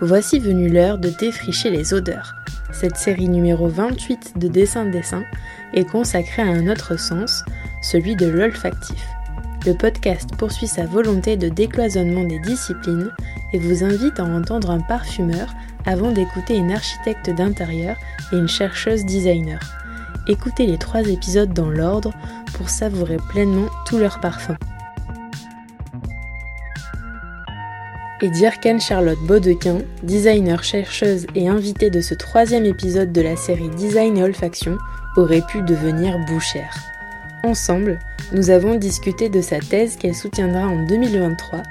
voici venue l'heure de défricher les odeurs. Cette série numéro 28 de Dessin de Dessin est consacrée à un autre sens, celui de l'olfactif. Le podcast poursuit sa volonté de décloisonnement des disciplines et vous invite à entendre un parfumeur avant d'écouter une architecte d'intérieur et une chercheuse designer. Écoutez les trois épisodes dans l'ordre pour savourer pleinement tous leurs parfums. Et Dirken Charlotte Baudequin, designer, chercheuse et invitée de ce troisième épisode de la série Design et Olfaction, aurait pu devenir bouchère. Ensemble, nous avons discuté de sa thèse qu'elle soutiendra en 2023,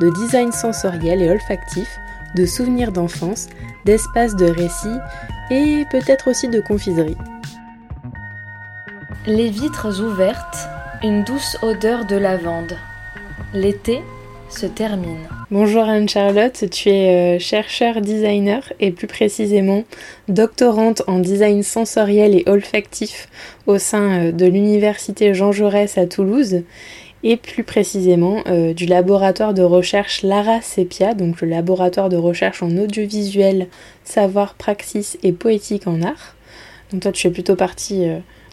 de design sensoriel et olfactif, de souvenirs d'enfance, d'espace de récit et peut-être aussi de confiserie. Les vitres ouvertes, une douce odeur de lavande. L'été se termine. Bonjour Anne-Charlotte, tu es euh, chercheur designer et plus précisément doctorante en design sensoriel et olfactif au sein euh, de l'université Jean Jaurès à Toulouse et plus précisément euh, du laboratoire de recherche Lara Sepia, donc le laboratoire de recherche en audiovisuel, savoir, praxis et poétique en art. Donc toi tu fais plutôt partie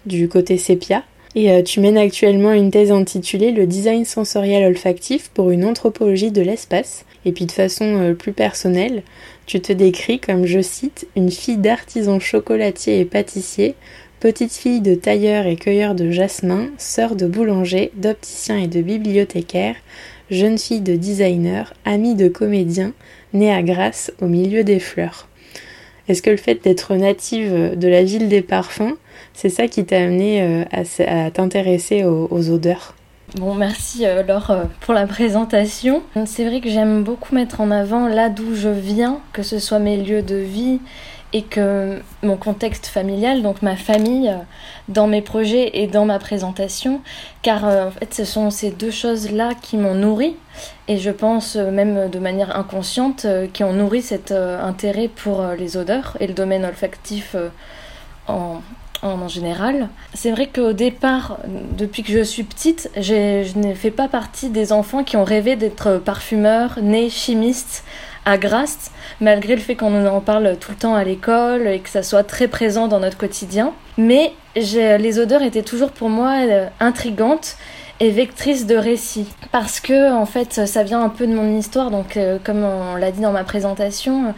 du côté Sepia. Et euh, tu mènes actuellement une thèse intitulée Le design sensoriel olfactif pour une anthropologie de l'espace. Et puis de façon euh, plus personnelle, tu te décris comme, je cite, une fille d'artisan chocolatier et pâtissier, petite fille de tailleur et cueilleur de jasmin, sœur de boulanger, d'opticien et de bibliothécaire, jeune fille de designer, amie de comédien, née à Grasse au milieu des fleurs. Est-ce que le fait d'être native de la ville des parfums, c'est ça qui t'a amené euh, à, t'intéresser aux, odeurs? Bon, merci euh, Laure euh, pour la présentation. C'est vrai que j'aime beaucoup mettre en avant là d'où je viens, que ce soit mes lieux de vie et que mon contexte familial, donc ma famille, dans mes projets et dans ma présentation, car en fait ce sont ces deux choses-là qui m'ont nourri et je pense même de manière inconsciente qui ont nourri cet intérêt pour les odeurs et le domaine olfactif en, en général. C'est vrai qu'au départ, depuis que je suis petite, je n'ai fait pas partie des enfants qui ont rêvé d'être parfumeurs, nés chimistes à Grasse, malgré le fait qu'on en parle tout le temps à l'école et que ça soit très présent dans notre quotidien. Mais les odeurs étaient toujours pour moi euh, intrigantes et vectrices de récits. Parce que, en fait, ça vient un peu de mon histoire, donc euh, comme on l'a dit dans ma présentation,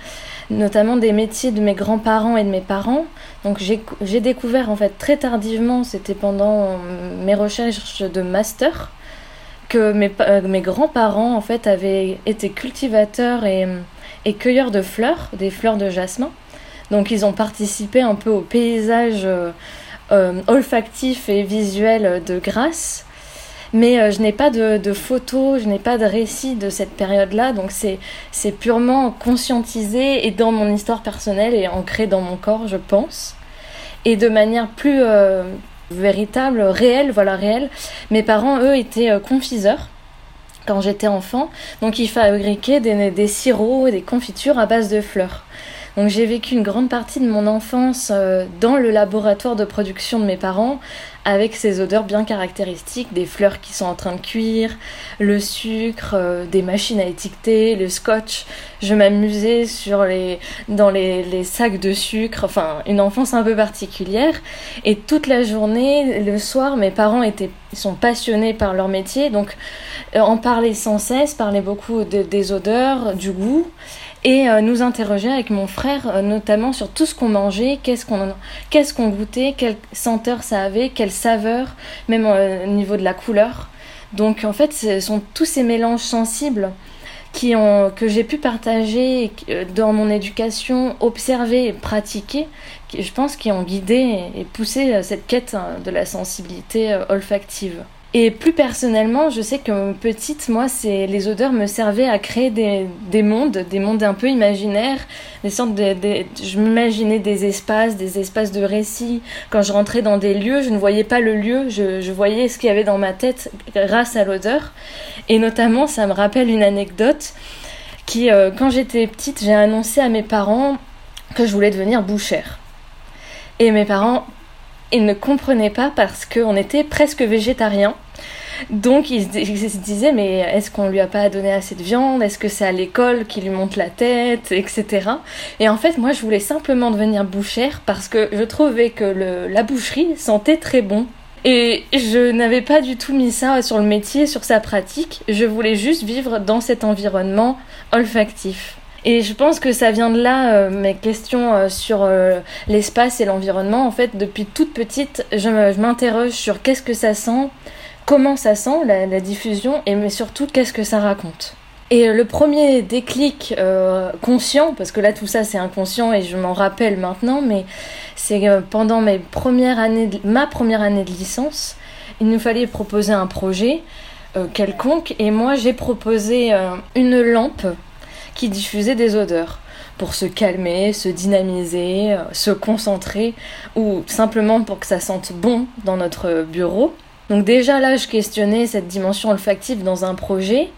notamment des métiers de mes grands-parents et de mes parents. Donc j'ai découvert en fait très tardivement, c'était pendant mes recherches de master, que mes, euh, mes grands-parents en fait avaient été cultivateurs et, et, cueilleurs de fleurs, des fleurs de jasmin. Donc ils ont participé un peu au paysage euh, euh, olfactif et visuel de Grasse. Mais euh, je n'ai pas de, photos, je n'ai pas de récit de cette période-là, donc c'est purement conscientisé et dans mon histoire personnelle et ancré dans mon corps, je pense. Et de manière plus euh, véritable, réelle, voilà, réelle, mes parents, eux, étaient euh, confiseurs quand j'étais enfant, donc ils fabriquaient des, sirops des confitures à base de fleurs. Donc j'ai vécu une grande partie de mon enfance dans le laboratoire de production de mes parents, avec ces odeurs bien caractéristiques, des fleurs qui sont en train de cuire, le sucre, euh, des machines à étiqueter, le scotch. Je m'amusais sur les, dans les, sacs de sucre, enfin une enfance un peu particulière. Et toute la journée, le soir, mes parents étaient, sont passionnés par leur métier, donc euh, en parlaient sans cesse, parlaient beaucoup des odeurs, du goût et euh, nous interroger avec mon frère euh, notamment sur tout ce qu'on mangeait, qu'est-ce qu'on goûtait, quelle senteur ça avait, quelle saveur, même euh, au niveau de la couleur. Donc en fait, ce sont tous ces mélanges sensibles que j'ai pu partager dans mon éducation, observer et pratiquer, qui, je pense qui ont guidé et poussé cette quête hein, de la sensibilité olfactive. Et plus personnellement, je sais que petite, moi, c'est les odeurs me servaient à créer des, des mondes, des mondes un peu imaginaires, des sortes de, je m'imaginais des espaces, des espaces de récits. Quand je rentrais dans des lieux, je ne voyais pas le lieu, je, je voyais ce qu'il y avait dans ma tête grâce à l'odeur. Et notamment, ça me rappelle une anecdote qui, euh, quand j'étais petite, j'ai annoncé à mes parents que je voulais devenir bouchère. Et mes parents ils ne comprenaient pas parce qu'on était presque végétarien. Donc ils, se disaient mais est-ce qu'on lui a pas donné assez de viande? Est-ce que c'est à l'école qui lui monte la tête? Etc. Et en fait moi je voulais simplement devenir bouchère parce que je trouvais que la boucherie sentait très bon. Et je n'avais pas du tout mis ça sur le métier, sur sa pratique. Je voulais juste vivre dans cet environnement olfactif. Et je pense que ça vient de là, euh, mes questions euh, sur euh, l'espace et l'environnement. En fait, depuis toute petite, je m'interroge sur qu'est-ce que ça sent, comment ça sent, la, diffusion, et mais surtout qu'est-ce que ça raconte. Et le premier déclic conscient, parce que là tout ça c'est inconscient et je m'en rappelle maintenant, mais c'est pendant mes premières années ma première année de licence, il nous fallait proposer un projet quelconque, et moi j'ai proposé une lampe qui diffusait des odeurs pour se calmer, se dynamiser, euh, se concentrer ou simplement pour que ça sente bon dans notre bureau. Donc déjà là, je questionnais cette dimension olfactive dans un projet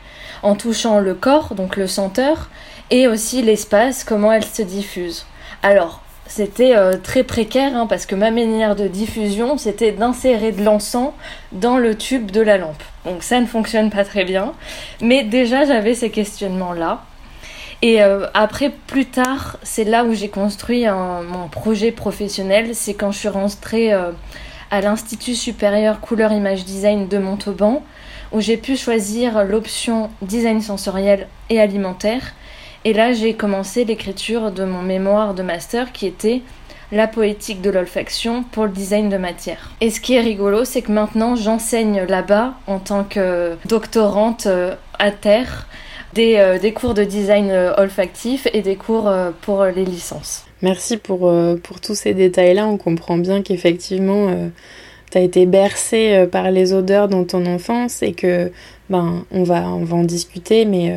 en touchant le corps, donc le senteur, et aussi l'espace, comment elle se diffuse. Alors, c'était euh, très précaire hein, parce que ma manière de diffusion, c'était d'insérer de l'encens dans le tube de la lampe. Donc ça ne fonctionne pas très bien. Mais déjà, j'avais ces questionnements-là. Et euh, après, plus tard, c'est là où j'ai construit mon projet professionnel. C'est quand je suis rentrée euh, à l'Institut supérieur couleur image design de Montauban, où j'ai pu choisir l'option design sensoriel et alimentaire. Et là, j'ai commencé l'écriture de mon mémoire de master qui était la poétique de l'olfaction pour le design de matière. Et ce qui est rigolo, c'est que maintenant j'enseigne là-bas en tant que doctorante euh, à terre euh, des, cours de design euh, olfactif et des cours euh, pour les licences. Merci pour, pour tous ces détails-là. On comprend bien qu'effectivement, tu as été bercé par les odeurs dans ton enfance et que ben on va, on va en discuter, mais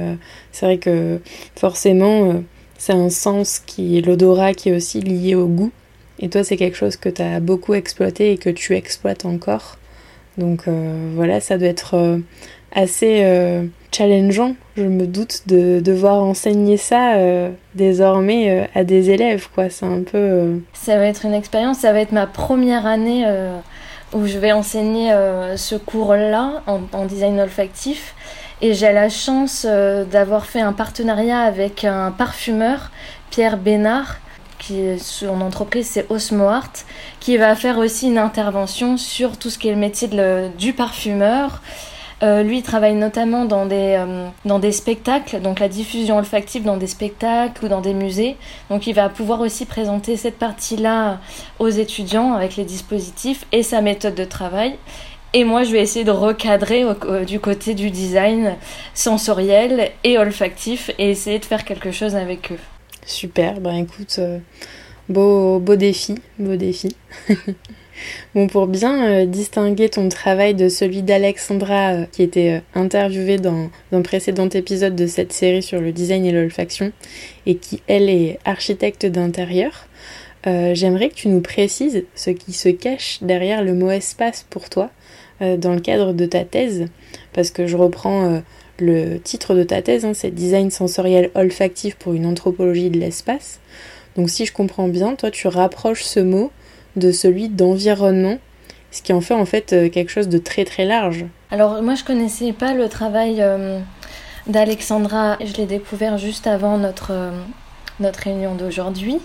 c'est vrai que forcément, c'est un sens qui l'odorat qui est aussi lié au goût. Et toi, c'est quelque chose que tu as beaucoup exploité et que tu exploites encore. Donc voilà, ça doit être assez challengeant, je me doute, de devoir enseigner ça euh, désormais euh, à des élèves, quoi. C'est un peu. Euh, ça va être une expérience, ça va être ma première année où je vais enseigner ce cours-là en, design olfactif. Et j'ai la chance d'avoir fait un partenariat avec un parfumeur, Pierre Bénard, qui son entreprise c'est Osmo Art, qui va faire aussi une intervention sur tout ce qui est le métier du parfumeur euh, lui, il travaille notamment dans des, euh, dans des spectacles, donc la diffusion olfactive dans des spectacles ou dans des musées. Donc il va pouvoir aussi présenter cette partie-là aux étudiants avec les dispositifs et sa méthode de travail. Et moi, je vais essayer de recadrer du côté du design sensoriel et olfactif et essayer de faire quelque chose avec eux. Super, ben écoute, euh, beau, beau défi, beau défi. Pour bien euh, distinguer ton travail de celui d'Alexandra, euh, qui était euh, interviewée dans un précédent épisode de cette série sur le design et l'olfaction, et qui, elle, est architecte d'intérieur, j'aimerais que tu nous précises ce qui se cache derrière le mot espace pour toi dans le cadre de ta thèse, parce que je reprends le titre de ta thèse, hein, c'est Design sensoriel olfactif pour une anthropologie de l'espace. Donc si je comprends bien, toi tu rapproches ce mot de celui d'environnement, ce qui en fait en fait euh, quelque chose de très très large. Alors moi je connaissais pas le travail euh, d'Alexandra, je l'ai découvert juste avant notre, euh, notre réunion d'aujourd'hui,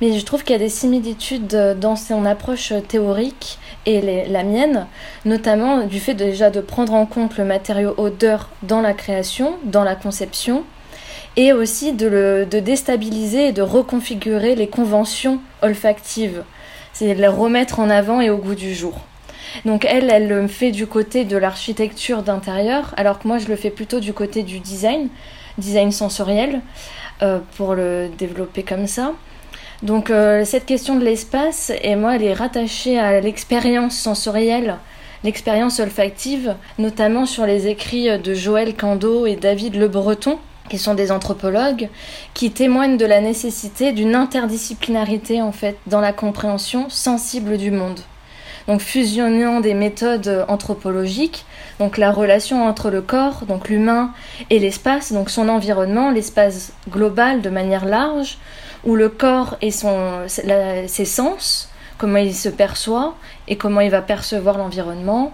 mais je trouve qu'il y a des similitudes dans son approche théorique et la mienne, notamment du fait déjà de prendre en compte le matériau odeur dans la création, dans la conception, et aussi de, le, de déstabiliser et de reconfigurer les conventions olfactives c'est le remettre en avant et au goût du jour. Donc elle, elle le fait du côté de l'architecture d'intérieur, alors que moi je le fais plutôt du côté du design, design sensoriel, euh, pour le développer comme ça. Donc euh, cette question de l'espace, et moi, elle est rattachée à l'expérience sensorielle l'expérience olfactive, notamment sur les écrits de Joël Cando et David Le Breton, qui sont des anthropologues, qui témoignent de la nécessité d'une interdisciplinarité en fait dans la compréhension sensible du monde. Donc fusionnant des méthodes anthropologiques, donc la relation entre le corps, donc l'humain, et l'espace, donc son environnement, l'espace global de manière large, où le corps et son, ses sens, comment il se perçoit et comment il va percevoir l'environnement.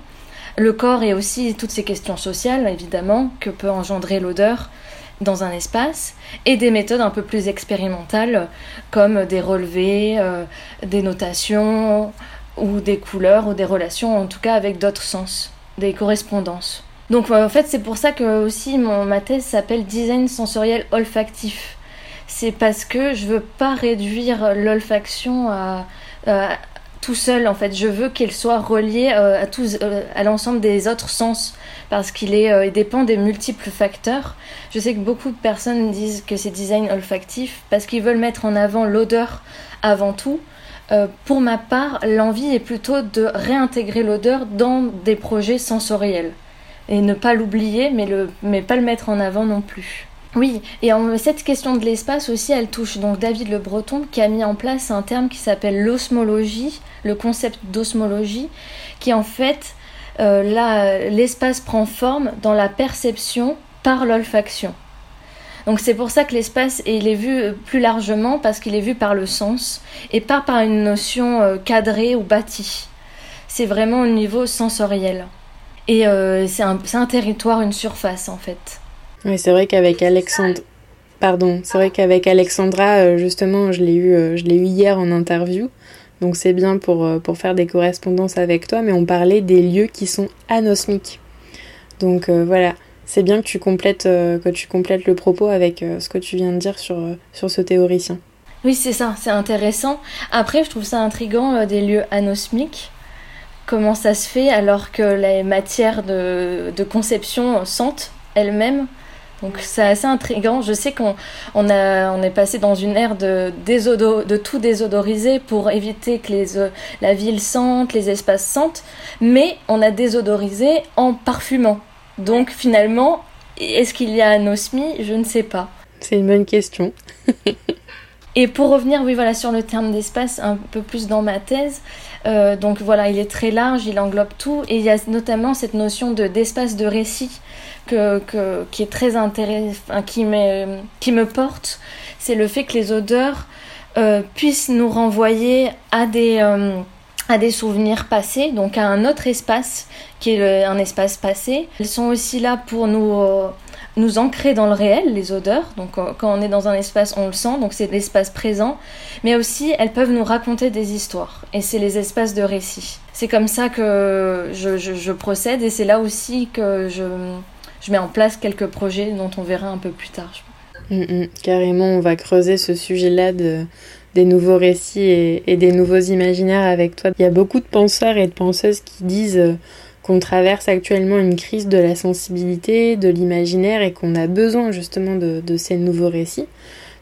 Le corps et aussi toutes ces questions sociales, évidemment, que peut engendrer l'odeur dans un espace, et des méthodes un peu plus expérimentales, comme des relevés, euh, des notations, ou des couleurs, ou des relations, en tout cas avec d'autres sens, des correspondances. Donc en fait, c'est pour ça que aussi mon, ma thèse s'appelle Design sensoriel olfactif c'est parce que je veux pas réduire l'olfaction à, tout seul en fait. Je veux qu'il soit relié euh, à tous, euh, à l'ensemble des autres sens parce qu'il est, euh, dépend des multiples facteurs. Je sais que beaucoup de personnes disent que c'est design olfactif parce qu'ils veulent mettre en avant l'odeur avant tout. pour ma part, l'envie est plutôt de réintégrer l'odeur dans des projets sensoriels et ne pas l'oublier, mais, le, mais pas le mettre en avant non plus. Oui, et cette question de l'espace aussi, elle touche donc David Le Breton qui a mis en place un terme qui s'appelle l'osmologie, le concept d'osmologie, qui en fait, euh, l'espace prend forme dans la perception par l'olfaction. Donc c'est pour ça que l'espace il est vu plus largement parce qu'il est vu par le sens et pas par une notion euh, cadrée ou bâtie. C'est vraiment au niveau sensoriel. Et euh, c'est un territoire, une surface en fait. Oui, c'est vrai qu'avec Alexandre. Pardon, c'est vrai qu'avec Alexandra, euh, justement, je l'ai eu, euh, je l'ai eu hier en interview. Donc c'est bien pour, euh, pour faire des correspondances avec toi, mais on parlait des lieux qui sont anosmiques. Donc voilà, c'est bien que tu complètes, que tu complètes le propos avec ce que tu viens de dire sur, sur ce théoricien. Oui, c'est ça, c'est intéressant. Après, je trouve ça intriguant des lieux anosmiques. Comment ça se fait alors que les matières de, de conception sentent elles-mêmes donc c'est assez intriguant. Je sais qu'on on a, on est passé dans une ère de, de tout désodoriser pour éviter que les, euh, la ville sente, les espaces sentent, mais on a désodorisé en parfumant. Donc finalement, est-ce qu'il y a anosmie Je ne sais pas. C'est une bonne question. Et pour revenir, oui, voilà, sur le terme d'espace, un peu plus dans ma thèse, euh, donc voilà, il est très large, il englobe tout, et il y a notamment cette notion de d'espace de récit qui est très intéressant, qui, me, porte, c'est le fait que les odeurs euh, puissent nous renvoyer à des, euh, à des souvenirs passés, donc à un autre espace qui est un espace passé. Elles sont aussi là pour nous, euh, ancrer dans le réel, les odeurs. Donc quand on est dans un espace, on le sent, donc c'est l'espace présent. Mais aussi, elles peuvent nous raconter des histoires, et c'est les espaces de récit. C'est comme ça que je procède, et c'est là aussi que je je mets en place quelques projets dont on verra un peu plus tard. Mm, mm. carrément, on va creuser ce sujet-là de, des nouveaux récits et, des nouveaux imaginaires avec toi. Il y a beaucoup de penseurs et de penseuses qui disent euh, qu'on traverse actuellement une crise de la sensibilité, de l'imaginaire et qu'on a besoin justement de ces nouveaux récits.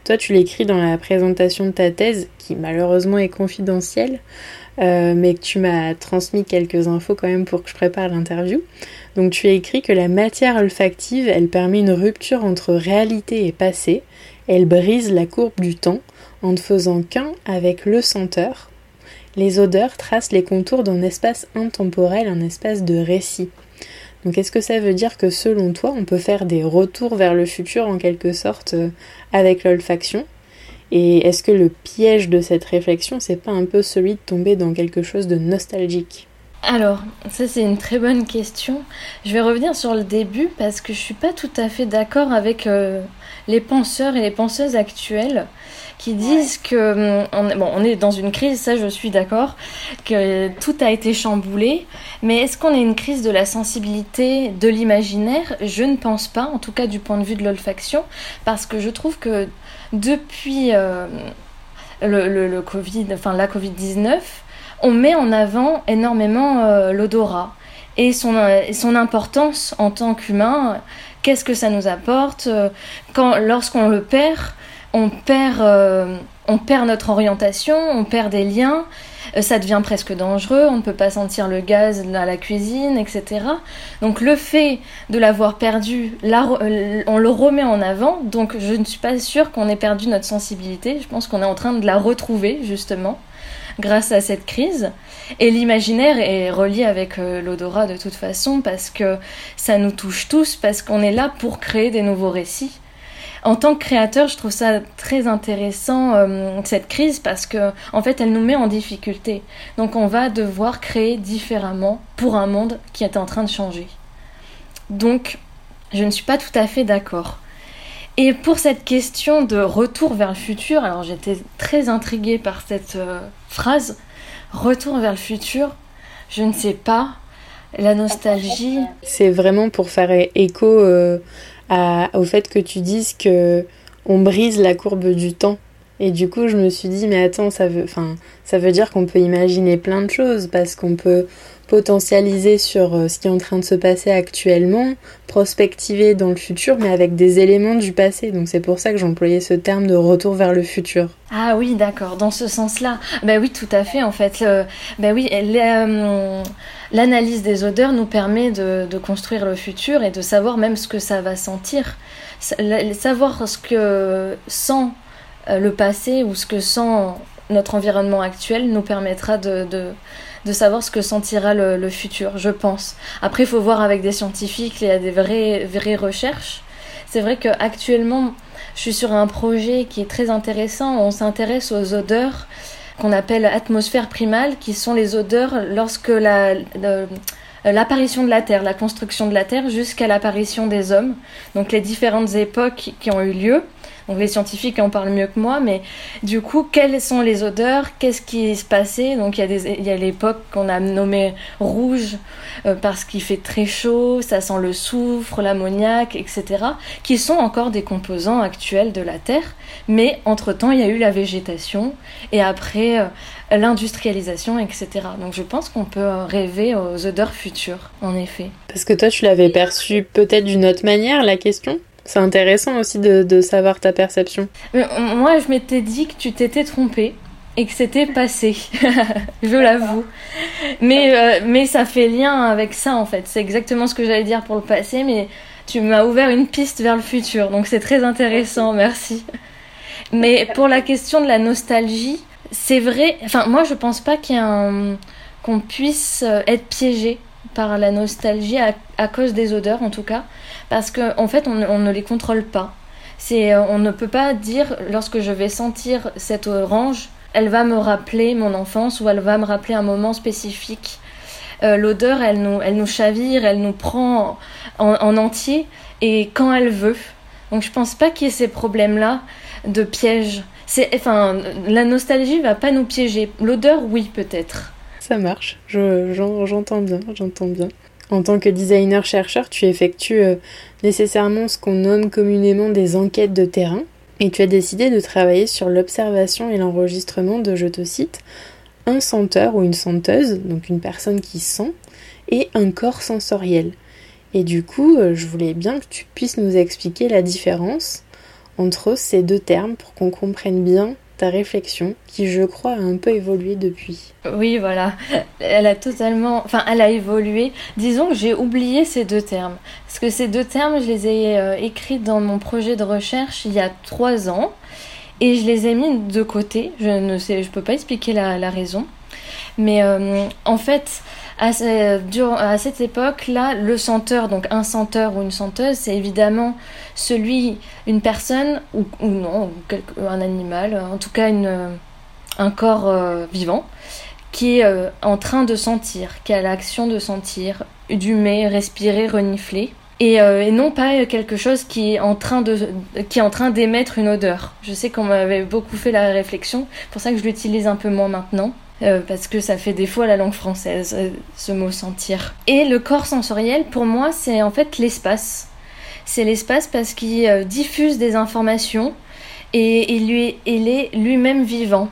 Toi, tu l'écris dans la présentation de ta thèse, qui malheureusement est confidentielle, euh, mais que tu m'as transmis quelques infos quand même pour que je prépare l'interview. Donc tu as écrit que la matière olfactive, elle permet une rupture entre réalité et passé, elle brise la courbe du temps en ne faisant qu'un avec le senteur. Les odeurs tracent les contours d'un espace intemporel, un espace de récit. Donc est-ce que ça veut dire que selon toi, on peut faire des retours vers le futur en quelque sorte euh, avec l'olfaction? Et est-ce que le piège de cette réflexion, c'est pas un peu celui de tomber dans quelque chose de nostalgique? Alors, ça c'est une très bonne question. Je vais revenir sur le début parce que je suis pas tout à fait d'accord avec euh, les penseurs et les penseuses actuelles qui disent que hum, on, bon, on est dans une crise, ça je suis d'accord, que tout a été chamboulé, mais est-ce qu'on est une crise de la sensibilité, de l'imaginaire? Je ne pense pas, en tout cas du point de vue de l'olfaction, parce que je trouve que depuis euh, le, le, Covid, enfin la Covid 19 on met en avant énormément euh, l'odorat et son, euh, son importance en tant qu'humain. Qu'est-ce que ça nous apporte quand, Lorsqu'on le perd, on perd, on perd notre orientation, on perd des liens. euh, ça devient presque dangereux, on ne peut pas sentir le gaz à la cuisine, etc. Donc le fait de l'avoir perdu, euh, on le remet en avant, donc je ne suis pas sûre qu'on ait perdu notre sensibilité, je pense qu'on est en train de la retrouver justement grâce à cette crise. Et l'imaginaire est relié avec euh, l'odorat de toute façon parce que ça nous touche tous, parce qu'on est là pour créer des nouveaux récits. En tant que créateur, je trouve ça très intéressant euh, cette crise parce que en fait, elle nous met en difficulté. Donc on va devoir créer différemment pour un monde qui est en train de changer. Donc je ne suis pas tout à fait d'accord. Et pour cette question de retour vers le futur, alors j'étais très intriguée par cette euh, phrase Retour vers le futur, je ne sais pas. La nostalgie. C'est vraiment pour faire écho euh, au fait que tu dises que on brise la courbe du temps. Et du coup, je me suis dit, mais attends, ça veut, ça veut dire qu'on peut imaginer plein de choses parce qu'on peut potentialiser sur euh, ce qui est en train de se passer actuellement, prospectiver dans le futur, mais avec des éléments du passé. Donc c'est pour ça que j'employais ce terme de retour vers le futur. Ah oui, d'accord, dans ce sens-là. Ben oui, tout à fait, en fait. ben oui, euh, l'analyse des odeurs nous permet de, construire le futur et de savoir même ce que ça va sentir. Savoir ce que sent le passé ou ce que sent notre environnement actuel nous permettra de savoir ce que sentira le, futur, je pense. Après, il faut voir avec des scientifiques, il y a des vraies, vraies recherches. C'est vrai qu'actuellement, je suis sur un projet qui est très intéressant. On s'intéresse aux odeurs qu'on appelle atmosphère primale, qui sont les odeurs lorsque la, l'apparition de la Terre, la construction de la Terre jusqu'à l'apparition des hommes, donc les différentes époques qui ont eu lieu. Donc les scientifiques en parlent mieux que moi, mais du coup, quelles sont les odeurs? Qu'est-ce qui se passait? Donc il y a, l'époque qu'on a nommée rouge euh, parce qu'il fait très chaud, ça sent le soufre, l'ammoniac, etc., qui sont encore des composants actuels de la Terre, mais entre-temps, il y a eu la végétation et après euh, l'industrialisation, etc. Donc je pense qu'on peut rêver aux odeurs futures, en effet. Parce que toi, tu l'avais perçu peut-être d'une autre manière, la question? C'est intéressant aussi de, savoir ta perception. moi, je m'étais dit que tu t'étais trompée et que c'était passé. je l'avoue. Mais, euh, mais ça fait lien avec ça, en fait. C'est exactement ce que j'allais dire pour le passé, mais tu m'as ouvert une piste vers le futur. Donc c'est très intéressant, merci. Mais pour la question de la nostalgie, c'est vrai. Enfin, moi, je pense pas qu'il un... qu'on puisse euh, être piégé par la nostalgie à, cause des odeurs en tout cas parce qu'en en fait on, ne les contrôle pas. C'est euh, on ne peut pas dire lorsque je vais sentir cette orange elle va me rappeler mon enfance ou elle va me rappeler un moment spécifique. Euh, l'odeur elle nous elle nous chavire elle nous prend en, entier et quand elle veut. Donc je pense pas qu'il y ait ces problèmes là de piège. C'est enfin la nostalgie va pas nous piéger. L'odeur oui peut-être. Ça marche, j'entends bien, j'entends bien. En tant que designer-chercheur, tu effectues euh, nécessairement ce qu'on nomme communément des enquêtes de terrain, et tu as décidé de travailler sur l'observation et l'enregistrement de, je te cite, un senteur ou une senteuse, donc une personne qui sent, et un corps sensoriel. Et du coup, euh, je voulais bien que tu puisses nous expliquer la différence entre ces deux termes pour qu'on comprenne bien ta réflexion qui, je crois, a un peu évolué depuis. Oui, voilà. Elle a totalement. Enfin, elle a évolué. Disons que j'ai oublié ces deux termes. Parce que ces deux termes, je les ai euh, écrits dans mon projet de recherche il y a trois ans. Et je les ai mis de côté. Je ne sais, je peux pas expliquer la, raison. Mais euh, en fait, à, cette époque-là, le senteur, donc un senteur ou une senteuse, c'est évidemment celui, une personne ou, non, un animal, en tout cas un corps euh, vivant, qui est euh, en train de sentir, qui a l'action de sentir, d'humer, respirer, renifler. Et, euh, non pas quelque chose qui est en train d'émettre une odeur. Je sais qu'on m'avait beaucoup fait la réflexion, pour ça que je l'utilise un peu moins maintenant. Euh, parce que ça fait défaut à la langue française, euh, ce mot sentir. Et le corps sensoriel, pour moi, c'est en fait l'espace. C'est l'espace parce qu'il euh, diffuse des informations et il, est lui-même vivant.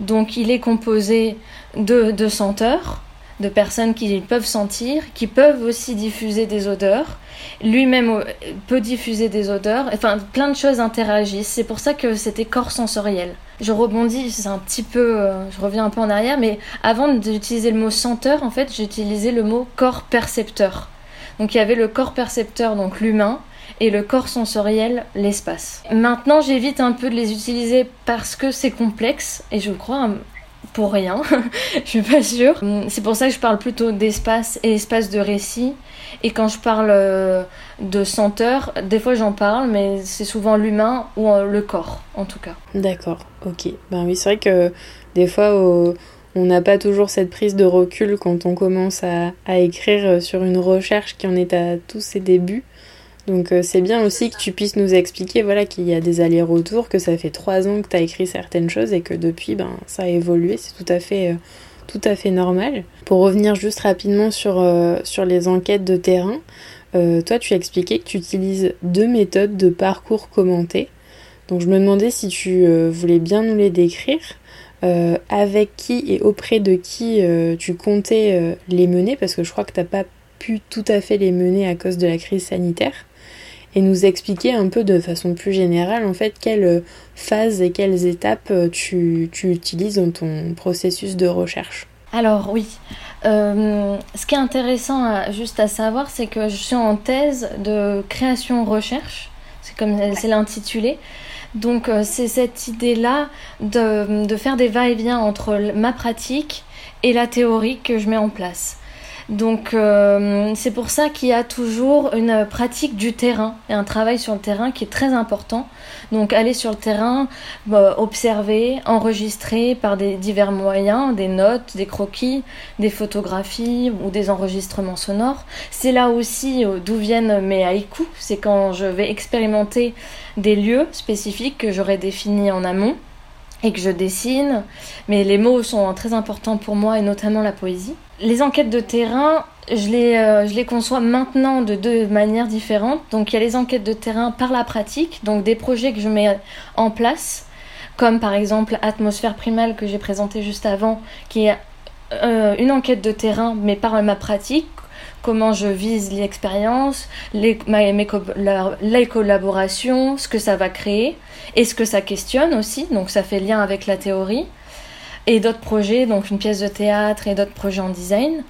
Donc il est composé de, de senteurs, de personnes qui peuvent sentir, qui peuvent aussi diffuser des odeurs. Lui-même peut diffuser des odeurs. Enfin, plein de choses interagissent. C'est pour ça que c'était corps sensoriel. Je rebondis, c'est un petit peu, euh, je reviens un peu en arrière, mais avant d'utiliser le mot senteur, en fait, j'utilisais le mot corps percepteur. Donc il y avait le corps percepteur, donc l'humain, et le corps sensoriel, l'espace. Maintenant, j'évite un peu de les utiliser parce que c'est complexe, et je crois pour rien, je suis pas sûre. C'est pour ça que je parle plutôt d'espace et espace de récit. Et quand je parle euh, de senteur, des fois j'en parle, mais c'est souvent l'humain ou euh, le corps, en tout cas. D'accord, ok. Ben oui, c'est vrai que des fois, on n'a pas toujours cette prise de recul quand on commence à, écrire euh, sur une recherche qui en est à tous ses débuts. Donc c'est bien aussi que tu puisses nous expliquer voilà, qu'il y a des allers-retours, que ça fait trois ans que tu as écrit certaines choses et que depuis, ben, ça a évolué. C'est tout à fait tout à fait normal. Pour revenir juste rapidement sur, euh, sur les enquêtes de terrain, euh, toi tu as expliqué que tu utilises deux méthodes de parcours commenté. Donc je me demandais si tu euh, voulais bien nous les décrire, avec qui et auprès de qui tu comptais les mener, parce que je crois que tu n'as pas pu tout à fait les mener à cause de la crise sanitaire et nous expliquer un peu de façon plus générale en fait quelles phases et quelles étapes euh, tu, utilises dans ton processus de recherche. Alors oui, euh, ce qui est intéressant juste à savoir, c'est que je suis en thèse de création-recherche, c'est comme c'est l'intitulé. Donc euh, c'est cette idée-là de, de faire des va-et-vient entre ma pratique et la théorie que je mets en place. Donc euh, c'est pour ça qu'il y a toujours une pratique du terrain et un travail sur le terrain qui est très important. Donc aller sur le terrain, bah, observer, enregistrer par des divers moyens, des notes, des croquis, des photographies ou des enregistrements sonores. C'est là aussi euh, d'où viennent mes haïkus, c'est quand je vais expérimenter des lieux spécifiques que j'aurais définis en amont et que je dessine, mais les mots sont très importants pour moi et notamment la poésie. Les enquêtes de terrain, je les, euh, je les conçois maintenant de deux manières différentes. Donc il y a les enquêtes de terrain par la pratique, donc des projets que je mets en place, comme par exemple Atmosphère primale que j'ai présenté juste avant, qui est euh, une enquête de terrain mais par ma pratique, comment je vise l'expérience, les collaborations, ce que ça va créer et ce que ça questionne aussi, donc ça fait lien avec la théorie, et d'autres projets, donc une pièce de théâtre et d'autres projets en design.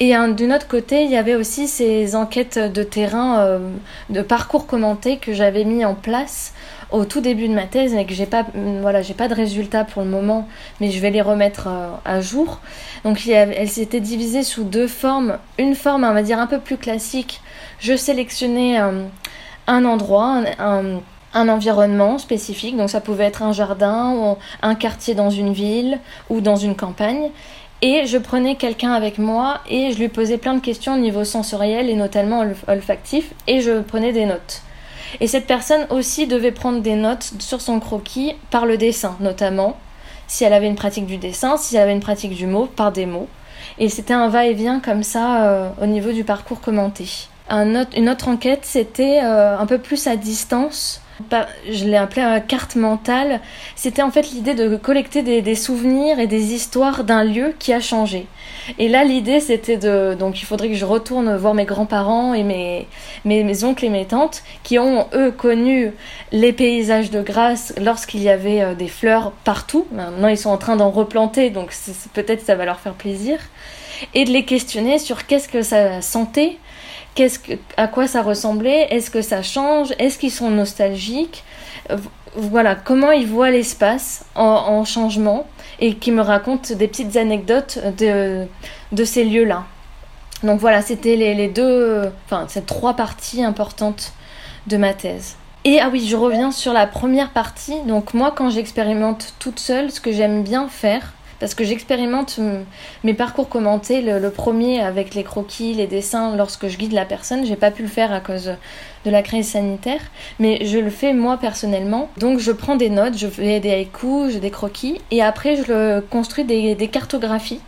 Et d'un autre côté, il y avait aussi ces enquêtes de terrain, euh, de parcours commenté que j'avais mis en place au tout début de ma thèse et que j'ai pas, voilà, j'ai pas de résultats pour le moment, mais je vais les remettre euh, à jour. Donc elle s'était divisée sous deux formes. Une forme, on va dire, un peu plus classique. Je sélectionnais euh, un endroit, un environnement spécifique, donc ça pouvait être un jardin ou un quartier dans une ville ou dans une campagne. Et je prenais quelqu'un avec moi et je lui posais plein de questions au niveau sensoriel et notamment olfactif et je prenais des notes. Et cette personne aussi devait prendre des notes sur son croquis par le dessin notamment, si elle avait une pratique du dessin, si elle avait une pratique du mot, par des mots. Et c'était un va-et-vient comme ça euh, au niveau du parcours commenté. une autre enquête, c'était euh, un peu plus à distance je l'ai appelé carte mentale. C'était en fait l'idée de collecter des, souvenirs et des histoires d'un lieu qui a changé. Et là, l'idée, c'était de. Donc, il faudrait que je retourne voir mes grands-parents et mes, mes, oncles et mes tantes qui ont, eux, connu les paysages de Grasse lorsqu'il y avait euh, des fleurs partout. Maintenant, ils sont en train d'en replanter, donc peut-être ça va leur faire plaisir. Et de les questionner sur qu'est-ce que ça sentait, à quoi ça ressemblait, est-ce que ça change, est-ce qu'ils sont nostalgiques, voilà, comment ils voient l'espace en, changement et qui me racontent des petites anecdotes de, de ces lieux-là. Donc voilà, c'était les, les, deux, enfin, ces trois parties importantes de ma thèse. Et ah oui, je reviens sur la première partie. Donc moi, quand j'expérimente toute seule, ce que j'aime bien faire, parce que j'expérimente mes parcours commentés. Le, premier avec les croquis, les dessins, lorsque je guide la personne, j'ai pas pu le faire à cause de la crise sanitaire, mais je le fais moi personnellement. Donc je prends des notes, je fais des haïkus, j'ai des croquis, et après je le construis des, cartographies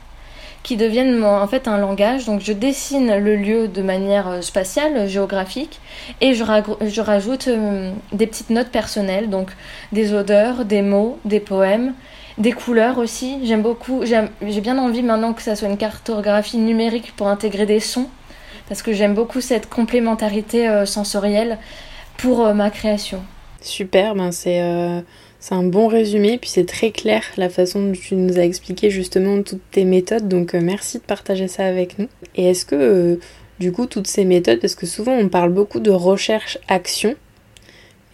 qui deviennent en fait un langage. Donc je dessine le lieu de manière euh, spatiale, géographique, et je, rajoute euh, des petites notes personnelles, donc des odeurs, des mots, des poèmes, des couleurs aussi, j'aime beaucoup. J'ai bien envie maintenant que ça soit une cartographie numérique pour intégrer des sons, parce que j'aime beaucoup cette complémentarité euh, sensorielle pour euh, ma création. Super, ben c'est euh, C'est un bon résumé, puis c'est très clair la façon dont tu nous as expliqué justement toutes tes méthodes, donc merci de partager ça avec nous. Et est-ce que, du coup, toutes ces méthodes, parce que souvent on parle beaucoup de recherche-action,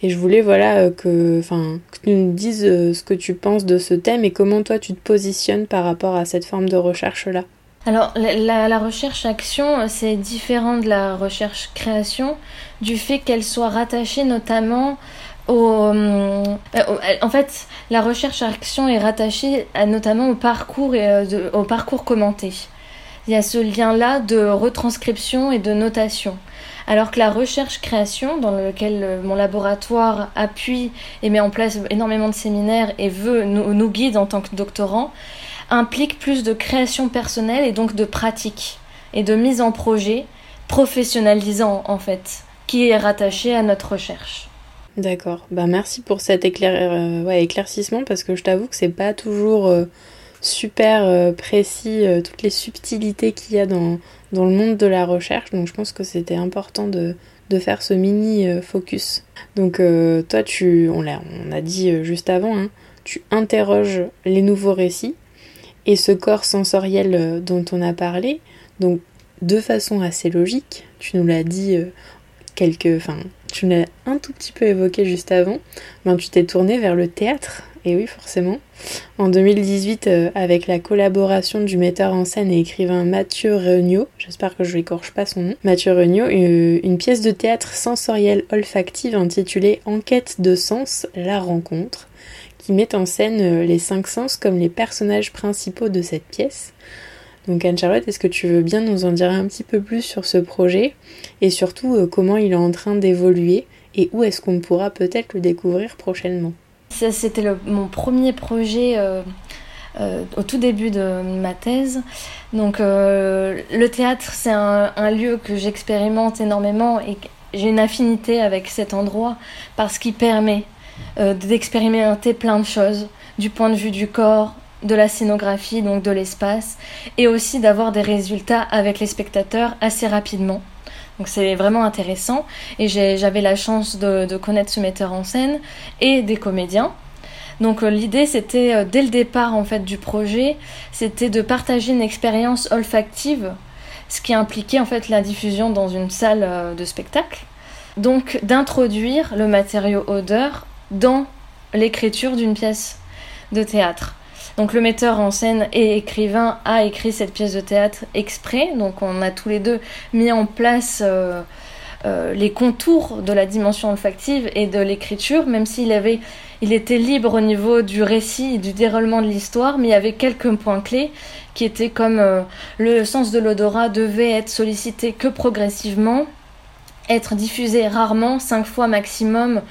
et je voulais voilà euh, que, enfin, que tu nous dises ce que tu penses de ce thème et comment toi tu te positionnes par rapport à cette forme de recherche-là. Alors la, recherche-action, c'est différent de la recherche-création du fait qu'elle soit rattachée notamment euh, en fait, la recherche-action est rattachée notamment au parcours, et, euh, au parcours commenté. Il y a ce lien-là de retranscription et de notation. Alors que la recherche-création, dans lequel euh, mon laboratoire appuie et met en place énormément de séminaires et veut nous, nous guide en tant que doctorant, implique plus de création personnelle et donc de pratique et de mise en projet professionnalisant en fait, qui est rattaché à notre recherche. D'accord. Bah merci pour cet euh, éclaircissement parce que je t'avoue que c'est pas toujours euh, super euh, précis toutes les subtilités qu'il y a dans, dans le monde de la recherche. Donc je pense que c'était important de, de faire ce mini focus. Donc toi tu on l'a on a dit juste avant hein, tu interroges les nouveaux récits et ce corps sensoriel dont on a parlé. Donc de façon assez logique, tu nous l'as dit quelques tu l'as un tout petit peu évoqué juste avant, ben, tu t'es tourné vers le théâtre. Et oui, forcément. En 2018, euh, avec la collaboration du metteur en scène et écrivain Mathieu Regnault, j'espère que je n'écorche pas son nom, Mathieu Regnault, euh, une pièce de théâtre sensorielle olfactive intitulée Enquête de sens, la rencontre, qui met en scène euh, les cinq sens comme les personnages principaux de cette pièce. Donc Anne-Charlotte, est-ce que tu veux bien nous en dire un petit peu plus sur ce projet et surtout euh, comment il est en train d'évoluer et où est-ce qu'on pourra peut-être le découvrir prochainement? Ça, c'était mon premier projet euh, euh, au tout début de ma thèse. Donc le théâtre, c'est un, un, lieu que j'expérimente énormément et j'ai une affinité avec cet endroit parce qu'il permet d'expérimenter plein de choses du point de vue du corps, de la scénographie, donc de l'espace, et aussi d'avoir des résultats avec les spectateurs assez rapidement. Donc c'est vraiment intéressant et j'avais la chance de, connaître ce metteur en scène et des comédiens. Donc euh, l'idée c'était euh, dès le départ en fait du projet, c'était de partager une expérience olfactive, ce qui impliquait en fait la diffusion dans une salle euh, de spectacle. Donc d'introduire le matériau odeur dans l'écriture d'une pièce de théâtre. Donc le metteur en scène et écrivain a écrit cette pièce de théâtre exprès. Donc on a tous les deux mis en place euh, euh, les contours de la dimension olfactive et de l'écriture, même s'il avait, il était libre au niveau du récit et du déroulement de l'histoire, mais il y avait quelques points clés qui étaient comme euh, le sens de l'odorat devait être sollicité que progressivement, être diffusé rarement, cinq fois maximum,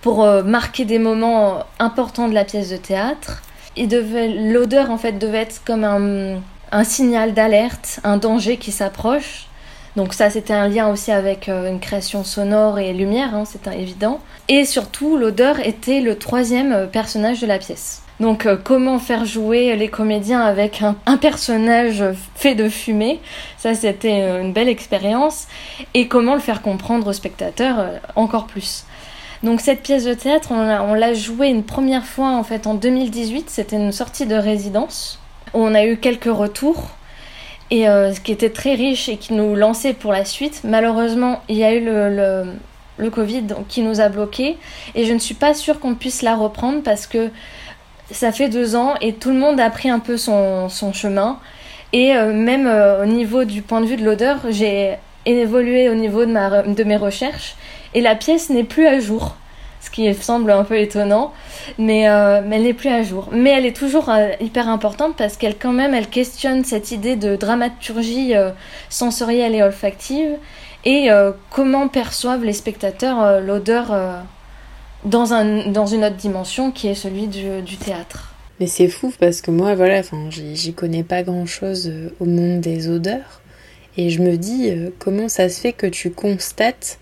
pour marquer des moments importants de la pièce de théâtre l'odeur en fait devait être comme un, signal d'alerte, un danger qui s'approche. Donc ça, c'était un lien aussi avec euh, une création sonore et lumière, hein, c'est évident. Et surtout, l'odeur était le troisième euh, personnage de la pièce. Donc euh, comment faire jouer les comédiens avec un, personnage fait de fumée, ça c'était une belle expérience. Et comment le faire comprendre au spectateur encore plus. Donc cette pièce de théâtre, on l'a jouée une première fois en fait en 2018, c'était une sortie de résidence on a eu quelques retours et euh, ce qui était très riche et qui nous lançait pour la suite. Malheureusement, il y a eu le, Covid qui nous a bloqués et je ne suis pas sûre qu'on puisse la reprendre parce que ça fait deux ans et tout le monde a pris un peu son, son chemin. Et euh, même euh, au niveau du point de vue de l'odeur, j'ai évolué au niveau de, ma, de mes recherches et la pièce n'est plus à jour. Ce qui semble un peu étonnant, mais, euh, mais elle n'est plus à jour. Mais elle est toujours euh, hyper importante parce qu'elle quand même elle questionne cette idée de dramaturgie euh, sensorielle et olfactive et comment perçoivent les spectateurs l'odeur dans, un, dans une autre dimension qui est celui du, du théâtre. Mais c'est fou parce que moi, voilà, j'y connais pas grand chose au monde des odeurs. Et je me dis, comment ça se fait que tu constates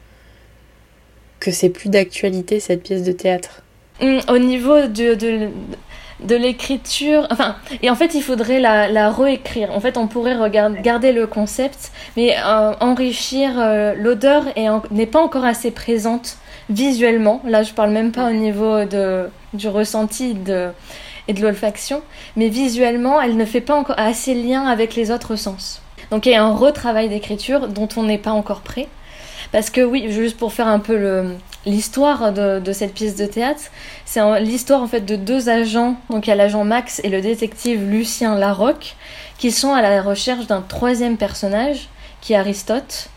que c'est plus d'actualité cette pièce de théâtre? Hum, Au niveau de, de, l'écriture, enfin, et en fait il faudrait la, la réécrire. En fait on pourrait regarder, garder le concept, mais euh, enrichir euh, l'odeur n'est pas encore assez présente visuellement. Là je parle même pas au niveau de du ressenti de, et de l'olfaction, mais visuellement, elle ne fait pas encore assez lien avec les autres sens. Donc il y a un retravail d'écriture dont on n'est pas encore prêt. Parce que oui, juste pour faire un peu l'histoire de, cette pièce de théâtre, c'est l'histoire en fait de deux agents, donc il y a l'agent Max et le détective Lucien Larocque, qui sont à la recherche d'un troisième personnage, qui est Aristote,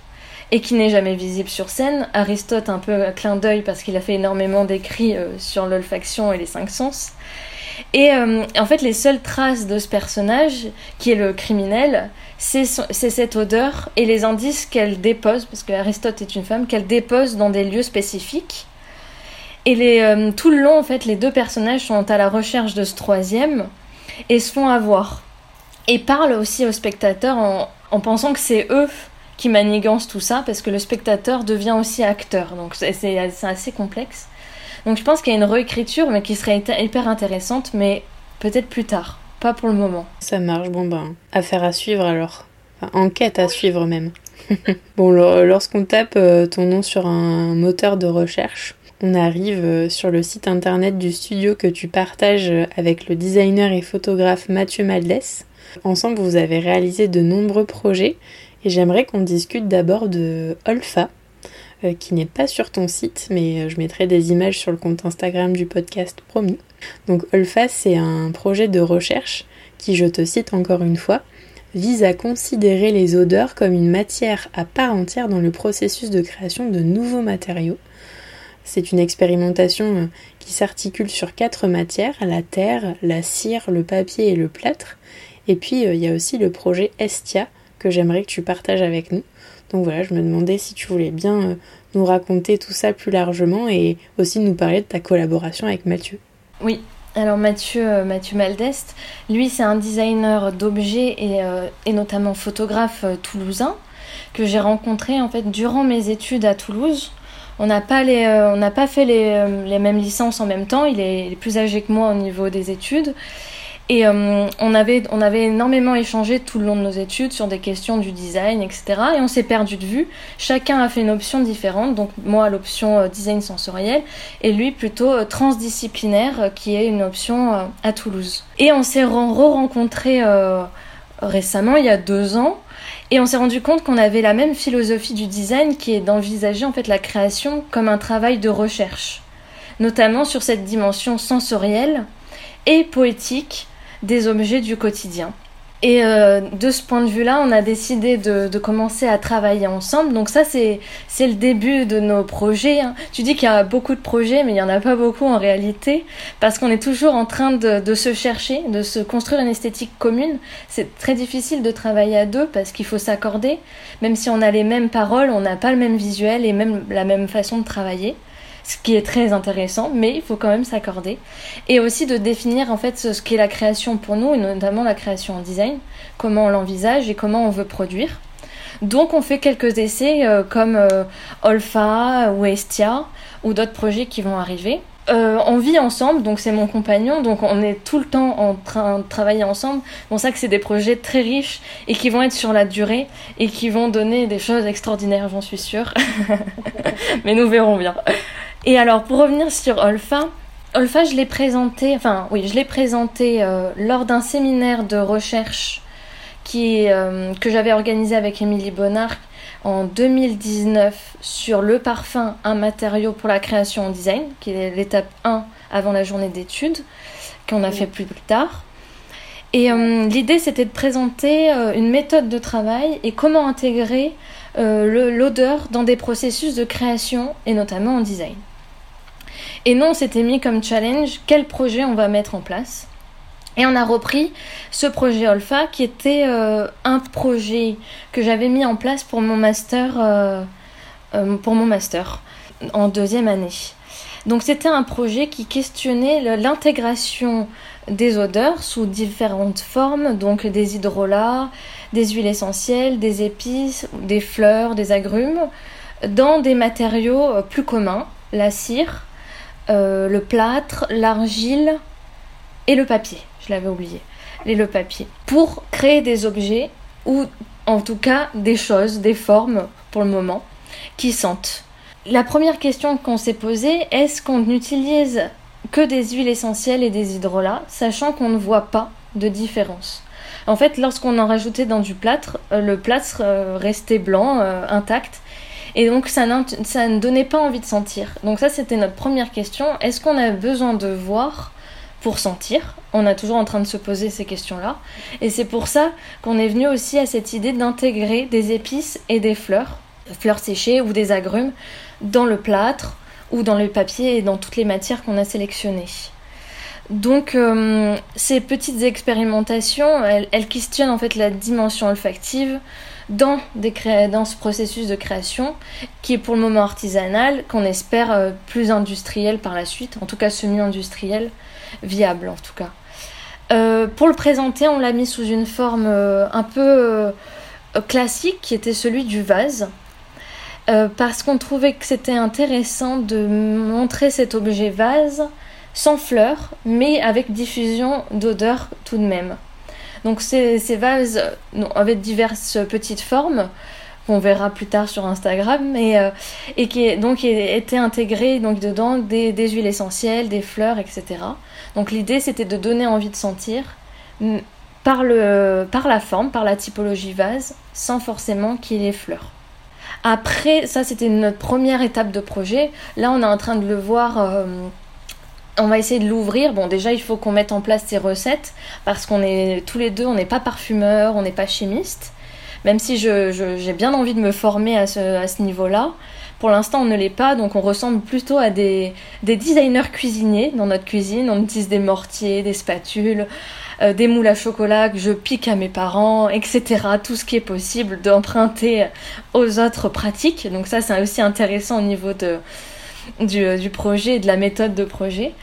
et qui n'est jamais visible sur scène. Aristote, un peu clin d'œil parce qu'il a fait énormément d'écrits euh, sur l'olfaction et les cinq sens. Et euh, en fait, les seules traces de ce personnage, qui est le criminel, c'est cette odeur et les indices qu'elle dépose, parce que Aristote est une femme, qu'elle dépose dans des lieux spécifiques. Et les, euh, tout le long, en fait, les deux personnages sont à la recherche de ce troisième et se font avoir. Et parlent aussi aux spectateurs en, en pensant que c'est eux qui manigancent tout ça, parce que le spectateur devient aussi acteur. Donc c'est assez complexe. Donc je pense qu'il y a une réécriture, mais qui serait hyper intéressante, mais peut-être plus tard, pas pour le moment. Ça marche, bon ben, affaire à suivre alors. enquête à suivre même. bon, lorsqu'on tape euh, ton nom sur un moteur de recherche, on arrive euh, sur le site internet du studio que tu partages avec le designer et photographe Mathieu Maldès. Ensemble, vous avez réalisé de nombreux projets et j'aimerais qu'on discute d'abord de Olfa, euh, qui n'est pas sur ton site, mais euh, je mettrai des images sur le compte Instagram du podcast promis. Donc Olfa, c'est un projet de recherche qui, je te cite encore une fois, vise à considérer les odeurs comme une matière à part entière dans le processus de création de nouveaux matériaux. C'est une expérimentation euh, qui s'articule sur quatre matières, la terre, la cire, le papier et le plâtre. Et puis il y a aussi le projet Estia que j'aimerais que tu partages avec nous. Donc voilà, je me demandais si tu voulais bien euh, nous raconter tout ça plus largement et aussi nous parler de ta collaboration avec Mathieu. Oui, alors Mathieu, euh, Mathieu Maldeste, lui c'est un designer d'objets et, euh, notamment photographe toulousain que j'ai rencontré en fait durant mes études à Toulouse. On n'a pas, pas fait les, mêmes licences en même temps, il est plus âgé que moi au niveau des études. Et euh, on, avait, on avait énormément échangé tout le long de nos études sur des questions du design, etc. Et on s'est perdu de vue. Chacun a fait une option différente. Donc moi, l'option euh, design sensoriel et lui plutôt euh, transdisciplinaire, qui est une option à Toulouse. Et on s'est re-rencontrés récemment, il y a deux ans. Et on s'est rendu compte qu'on avait la même philosophie du design qui est d'envisager en fait la création comme un travail de recherche, notamment sur cette dimension sensorielle et poétique des objets du quotidien. Et euh, de ce point de vue-là, on a décidé de, commencer à travailler ensemble. Donc ça, c'est le début de nos projets. Hein. Tu dis qu'il y a beaucoup de projets, mais il n'y en a pas beaucoup en réalité, parce qu'on est toujours en train de, de, se chercher, de se construire une esthétique commune. C'est très difficile de travailler à deux, parce qu'il faut s'accorder. Même si on a les mêmes paroles, on n'a pas le même visuel et même la même façon de travailler ce qui est très intéressant, mais il faut quand même s'accorder. Et aussi de définir en fait ce qu'est la création pour nous, et notamment la création en design, comment on l'envisage et comment on veut produire. Donc on fait quelques essais euh, comme euh, Olfa ou Estia ou d'autres projets qui vont arriver. Euh, on vit ensemble, donc c'est mon compagnon, donc on est tout le temps en train de travailler ensemble. Bon, ça que c'est des projets très riches et qui vont être sur la durée et qui vont donner des choses extraordinaires, j'en suis sûre. Mais nous verrons bien. Et alors, pour revenir sur Olfa, Olfa, je l'ai présenté, enfin oui, je l'ai présenté euh, lors d'un séminaire de recherche qui, euh, que j'avais organisé avec Émilie Bonnard en 2019 sur le parfum, un matériau pour la création en design, qui est l'étape 1 avant la journée d'études, qu'on a fait plus tard. Et euh, l'idée, c'était de présenter une méthode de travail et comment intégrer l'odeur dans des processus de création et notamment en design. Et nous, on s'était mis comme challenge quel projet on va mettre en place. Et on a repris ce projet Olfa qui était euh, un projet que j'avais mis en place pour mon master, euh, euh, pour mon master en deuxième année. Donc c'était un projet qui questionnait l'intégration des odeurs sous différentes formes, donc des hydrolats, des huiles essentielles, des épices, des fleurs, des agrumes, dans des matériaux plus communs, la cire, euh, le plâtre, l'argile et le papier. Je l'avais oublié. Et le papier. Pour créer des objets ou en tout cas des choses, des formes pour le moment, qui sentent. La première question qu'on s'est posée, est-ce qu'on utilise que des huiles essentielles et des hydrolats, sachant qu'on ne voit pas de différence? En fait, lorsqu'on en rajoutait dans du plâtre, euh, le plâtre euh, restait blanc, intact, et donc ça, ne donnait pas envie de sentir. Donc ça, c'était notre première question. Est-ce qu'on a besoin de voir pour sentir? On est toujours en train de se poser ces questions-là. Et c'est pour ça qu'on est venu aussi à cette idée d'intégrer des épices et des fleurs, fleurs séchées ou des agrumes, dans le plâtre ou dans le papier et dans toutes les matières qu'on a sélectionnées. Donc euh, ces petites expérimentations, elles, questionnent en fait la dimension olfactive dans, ce processus de création qui est pour le moment artisanal, qu'on espère euh, plus industriel par la suite, en tout cas semi-industriel, viable en tout cas. Euh, pour le présenter, on l'a mis sous une forme un peu classique qui était celui du vase. parce qu'on trouvait que c'était intéressant de montrer cet objet vase sans fleurs, mais avec diffusion d'odeurs tout de même. Donc ces, vases avaient diverses petites formes qu'on verra plus tard sur Instagram et, euh, et qui donc étaient intégrés donc dedans des, huiles essentielles, des fleurs, etc. Donc l'idée c'était de donner envie de sentir par, le, par la forme, par la typologie vase, sans forcément qu'il y ait fleurs. Après, ça c'était notre première étape de projet. Là on est en train de le voir. Euh, on va essayer de l'ouvrir. Bon, déjà, il faut qu'on mette en place ces recettes parce qu'on est tous les deux, on n'est pas parfumeurs, on n'est pas chimistes. Même si j'ai bien envie de me former à ce, niveau-là. Pour l'instant, on ne l'est pas, donc on ressemble plutôt à des, designers cuisiniers dans notre cuisine. On utilise des mortiers, des spatules, euh, des moules à chocolat que je pique à mes parents, etc. Tout ce qui est possible d'emprunter aux autres pratiques. Donc ça, c'est aussi intéressant au niveau de, euh, du, projet et de la méthode de projet.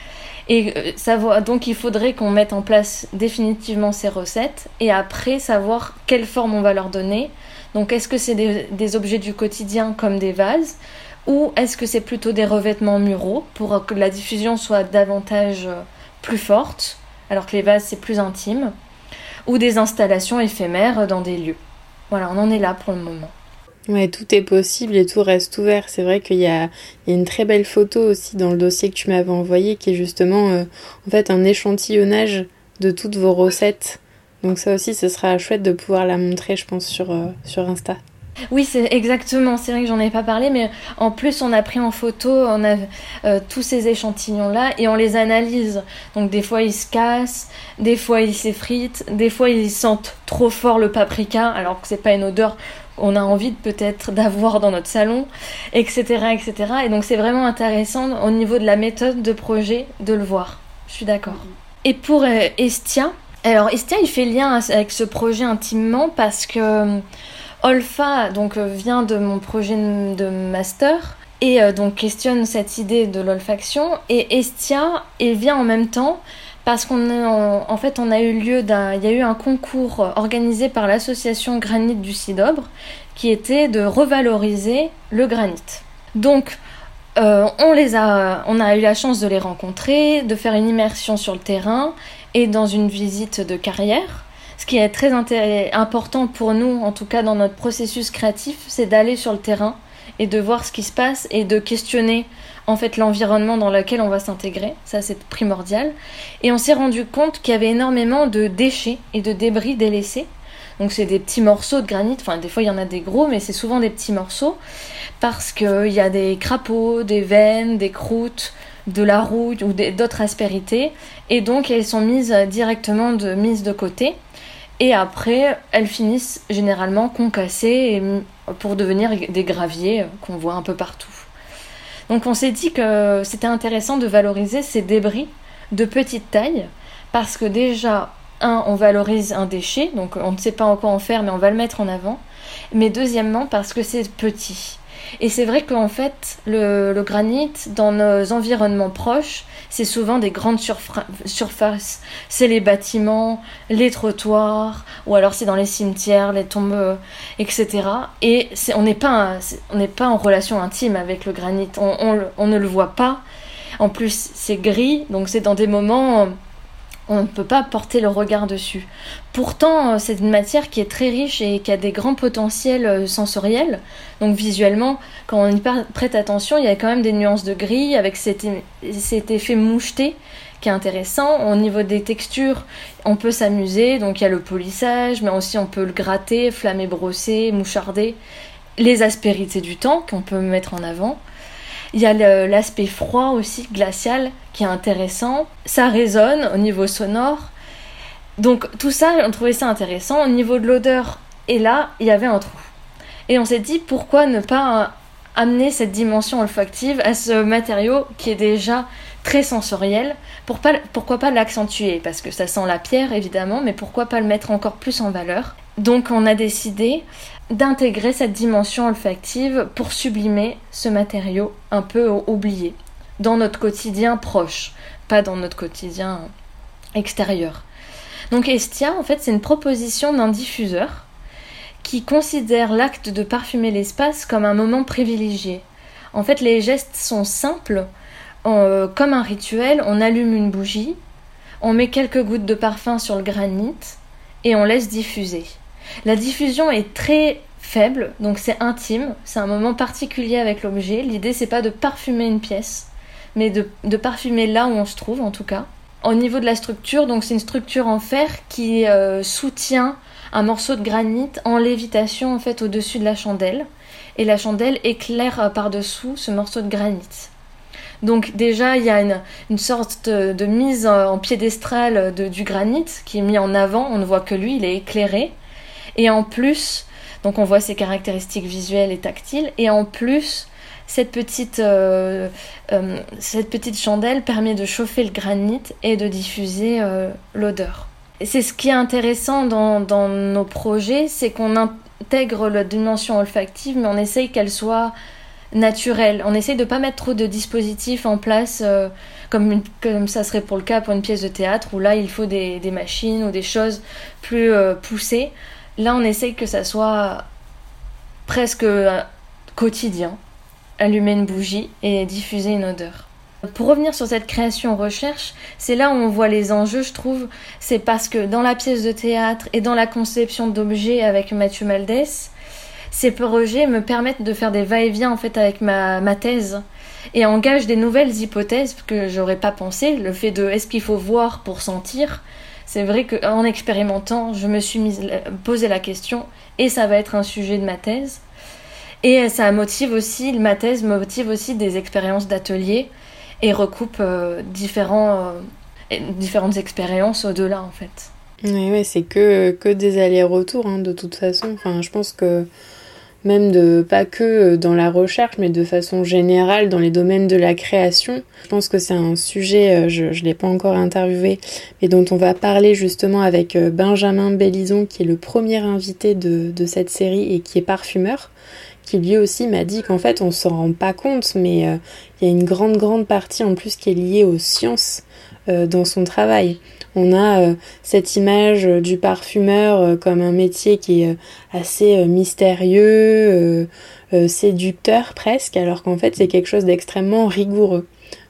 Et euh, savoir, donc il faudrait qu'on mette en place définitivement ces recettes et après savoir quelle forme on va leur donner. Donc est-ce que c'est des, objets du quotidien comme des vases ou est-ce que c'est plutôt des revêtements muraux pour que la diffusion soit davantage euh, plus forte alors que les vases c'est plus intime ou des installations éphémères dans des lieux. Voilà, on en est là pour le moment. Ouais, tout est possible et tout reste ouvert. C'est vrai qu'il y, a, une très belle photo aussi dans le dossier que tu m'avais envoyé qui est justement euh, fait un échantillonnage de toutes vos recettes. Donc ça aussi, ce sera chouette de pouvoir la montrer, je pense, sur, euh, sur Insta. Oui, c'est exactement. C'est vrai que j'en ai pas parlé, mais en plus, on a pris en photo on a, euh, tous ces échantillons-là et on les analyse. Donc, des fois, ils se cassent, des fois, ils s'effritent, des fois, ils sentent trop fort le paprika, alors que c'est pas une odeur on a envie peut-être d'avoir dans notre salon, etc., etc. Et donc c'est vraiment intéressant au niveau de la méthode de projet de le voir. Je suis d'accord. Et pour euh, Estia, alors Estia il fait lien avec ce projet intimement parce que euh, Olfa donc euh, vient de mon projet de master et donc questionne cette idée de l'olfaction et Estia il vient en même temps parce qu'on fait on a eu lieu d'un il y a eu un concours organisé par l'association Granit du Cidobre qui était de revaloriser le granit. Donc euh, on les a on a eu la chance de les rencontrer, de faire une immersion sur le terrain et dans une visite de carrière. Ce qui est très important pour nous, en tout cas dans notre processus créatif, c'est d'aller sur le terrain et de voir ce qui se passe et de questionner en fait l'environnement dans lequel on va s'intégrer, ça c'est primordial. Et on s'est rendu compte qu'il y avait énormément de déchets et de débris délaissés. Donc c'est des petits morceaux de granit, enfin des fois il y en a des gros, mais c'est souvent des petits morceaux parce qu'il y a des crapauds, des veines, des croûtes, de la roue ou d'autres aspérités, et donc elles sont mises directement de, mises de côté. Et après, elles finissent généralement concassées pour devenir des graviers qu'on voit un peu partout. Donc on s'est dit que c'était intéressant de valoriser ces débris de petite taille parce que déjà, un, on valorise un déchet, donc on ne sait pas encore en faire, mais on va le mettre en avant. Mais deuxièmement, parce que c'est petit. Et c'est vrai qu'en fait, le, granit, dans nos environnements proches, c'est souvent des grandes surfaces. C'est les bâtiments, les trottoirs, ou alors c'est dans les cimetières, les tombes, etc. Et on n'est pas, pas en relation intime avec le granit. On, on ne le voit pas. En plus, c'est gris, donc c'est dans des moments On ne peut pas porter le regard dessus. Pourtant, euh, c'est une matière qui est très riche et qui a des grands potentiels euh, sensoriels. Donc visuellement, quand on y prête attention, il y a quand même des nuances de gris avec cet, effet moucheté qui est intéressant. Au niveau des textures, on peut s'amuser. Donc il y a le polissage, mais aussi on peut le gratter, flammer, brosser, moucharder. Les aspérités du temps qu'on peut mettre en avant. Il y a l'aspect froid aussi, glacial, qui est intéressant. Ça résonne au niveau sonore. Donc tout ça, on trouvait ça intéressant. Au niveau de l'odeur, et là, il y avait un trou. Et on s'est dit, pourquoi ne pas amener cette dimension olfactive à ce matériau qui est déjà très sensoriel pour pas, Pourquoi pas l'accentuer? Parce que ça sent la pierre, évidemment, mais pourquoi pas le mettre encore plus en valeur? Donc on a décidé d'intégrer cette dimension olfactive pour sublimer ce matériau un peu oublié dans notre quotidien proche, pas dans notre quotidien extérieur. Donc Estia, en fait, c'est une proposition d'un diffuseur qui considère l'acte de parfumer l'espace comme un moment privilégié. En fait, les gestes sont simples, euh, comme un rituel, on allume une bougie, on met quelques gouttes de parfum sur le granit et on laisse diffuser. La diffusion est très faible, donc c'est intime, c'est un moment particulier avec l'objet. L'idée c'est pas de parfumer une pièce, mais de, parfumer là où on se trouve en tout cas. Au niveau de la structure, donc c'est une structure en fer qui euh, soutient un morceau de granit en lévitation en au-dessus de la chandelle, et la chandelle éclaire euh, par-dessous ce morceau de granit. Donc déjà, il y a une, sorte de, mise en piédestal du granit qui est mis en avant. On ne voit que lui, il est éclairé. Et en plus, donc on voit ses caractéristiques visuelles et tactiles. Et en plus, cette petite, euh, euh, cette petite chandelle permet de chauffer le granit et de diffuser euh, l'odeur. C'est ce qui est intéressant dans, dans nos projets, c'est qu'on intègre la dimension olfactive, mais on essaye qu'elle soit naturelle. On essaye de ne pas mettre trop de dispositifs en place, comme, comme ça serait pour le cas pour une pièce de théâtre, où là il faut des, des machines ou des choses plus poussées. Là, on essaye que ça soit presque euh, quotidien. Allumer une bougie et diffuser une odeur. Pour revenir sur cette création recherche, c'est là où on voit les enjeux, je trouve. C'est parce que dans la pièce de théâtre et dans la conception d'objets avec Mathieu Maldès, ces projets me permettent de faire des va-et-vient en fait avec ma, ma thèse et engagent des nouvelles hypothèses que j'aurais pas pensé. Le fait de est-ce qu'il faut voir pour sentir, c'est vrai qu'en expérimentant, je me suis mise, posé la question et ça va être un sujet de ma thèse. Et ça motive aussi, ma thèse motive aussi des expériences d'atelier et recoupe euh, différents, euh, différentes expériences au-delà en fait. Oui, c'est que, que des allers-retours hein, de toute façon. Enfin, je pense que même de pas que euh, dans la recherche, mais de façon générale dans les domaines de la création. Je pense que c'est un sujet, euh, je ne l'ai pas encore interviewé, mais dont on va parler justement avec euh, Benjamin Bellison, qui est le premier invité de, de cette série et qui est parfumeur qui lui aussi m'a dit qu'en fait on s'en rend pas compte, mais il y a une grande grande partie en plus qui est liée aux sciences dans son travail. On a euh, cette image euh, du parfumeur euh, comme un métier qui est assez mystérieux, séducteur presque, alors qu'en fait c'est quelque chose d'extrêmement rigoureux.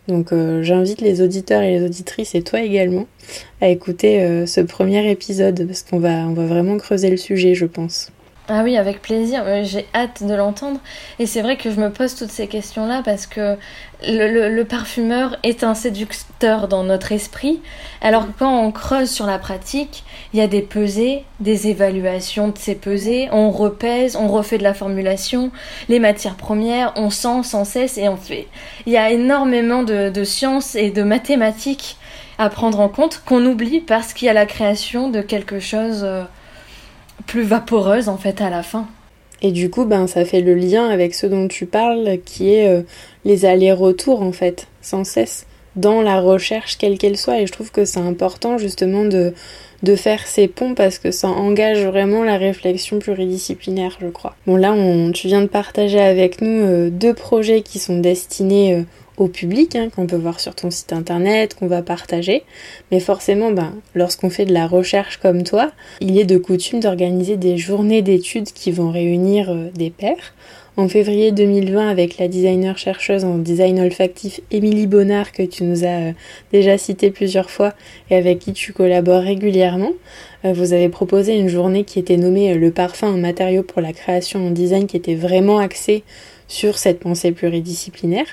Donc j'invite les auditeurs et les auditrices et toi également à écouter ce premier épisode parce qu'on va, on va vraiment creuser le sujet je pense. Ah oui, avec plaisir. Euh, j'ai hâte de l'entendre. Et c'est vrai que je me pose toutes ces questions-là parce que le, parfumeur est un séducteur dans notre esprit. Alors quand on creuse sur la pratique, il y a des pesées, des évaluations de ces pesées. On repèse, on refait de la formulation, les matières premières, on sent sans cesse et on fait. Il y a énormément de, de sciences et de mathématiques à prendre en compte qu'on oublie parce qu'il y a la création de quelque chose. Euh, plus vaporeuse en fait à la fin. Et du coup, ben, ça fait le lien avec ce dont tu parles, qui est euh, les allers-retours en fait, sans cesse, dans la recherche quelle qu'elle soit. Et je trouve que c'est important justement de, de faire ces ponts parce que ça engage vraiment la réflexion pluridisciplinaire, je crois. Bon là, on, tu viens de partager avec nous euh, deux projets qui sont destinés euh, au public, hein, qu'on peut voir sur ton site internet, qu'on va partager. Mais forcément, ben, lorsqu'on fait de la recherche comme toi, il est de coutume d'organiser des journées d'études qui vont réunir euh, des pairs en février 2020 avec la designer chercheuse en design olfactif Émilie Bonnard que tu nous as euh, déjà cité plusieurs fois et avec qui tu collabores régulièrement. Euh, vous avez proposé une journée qui était nommée Le parfum, un matériau pour la création en design qui était vraiment axée sur cette pensée pluridisciplinaire.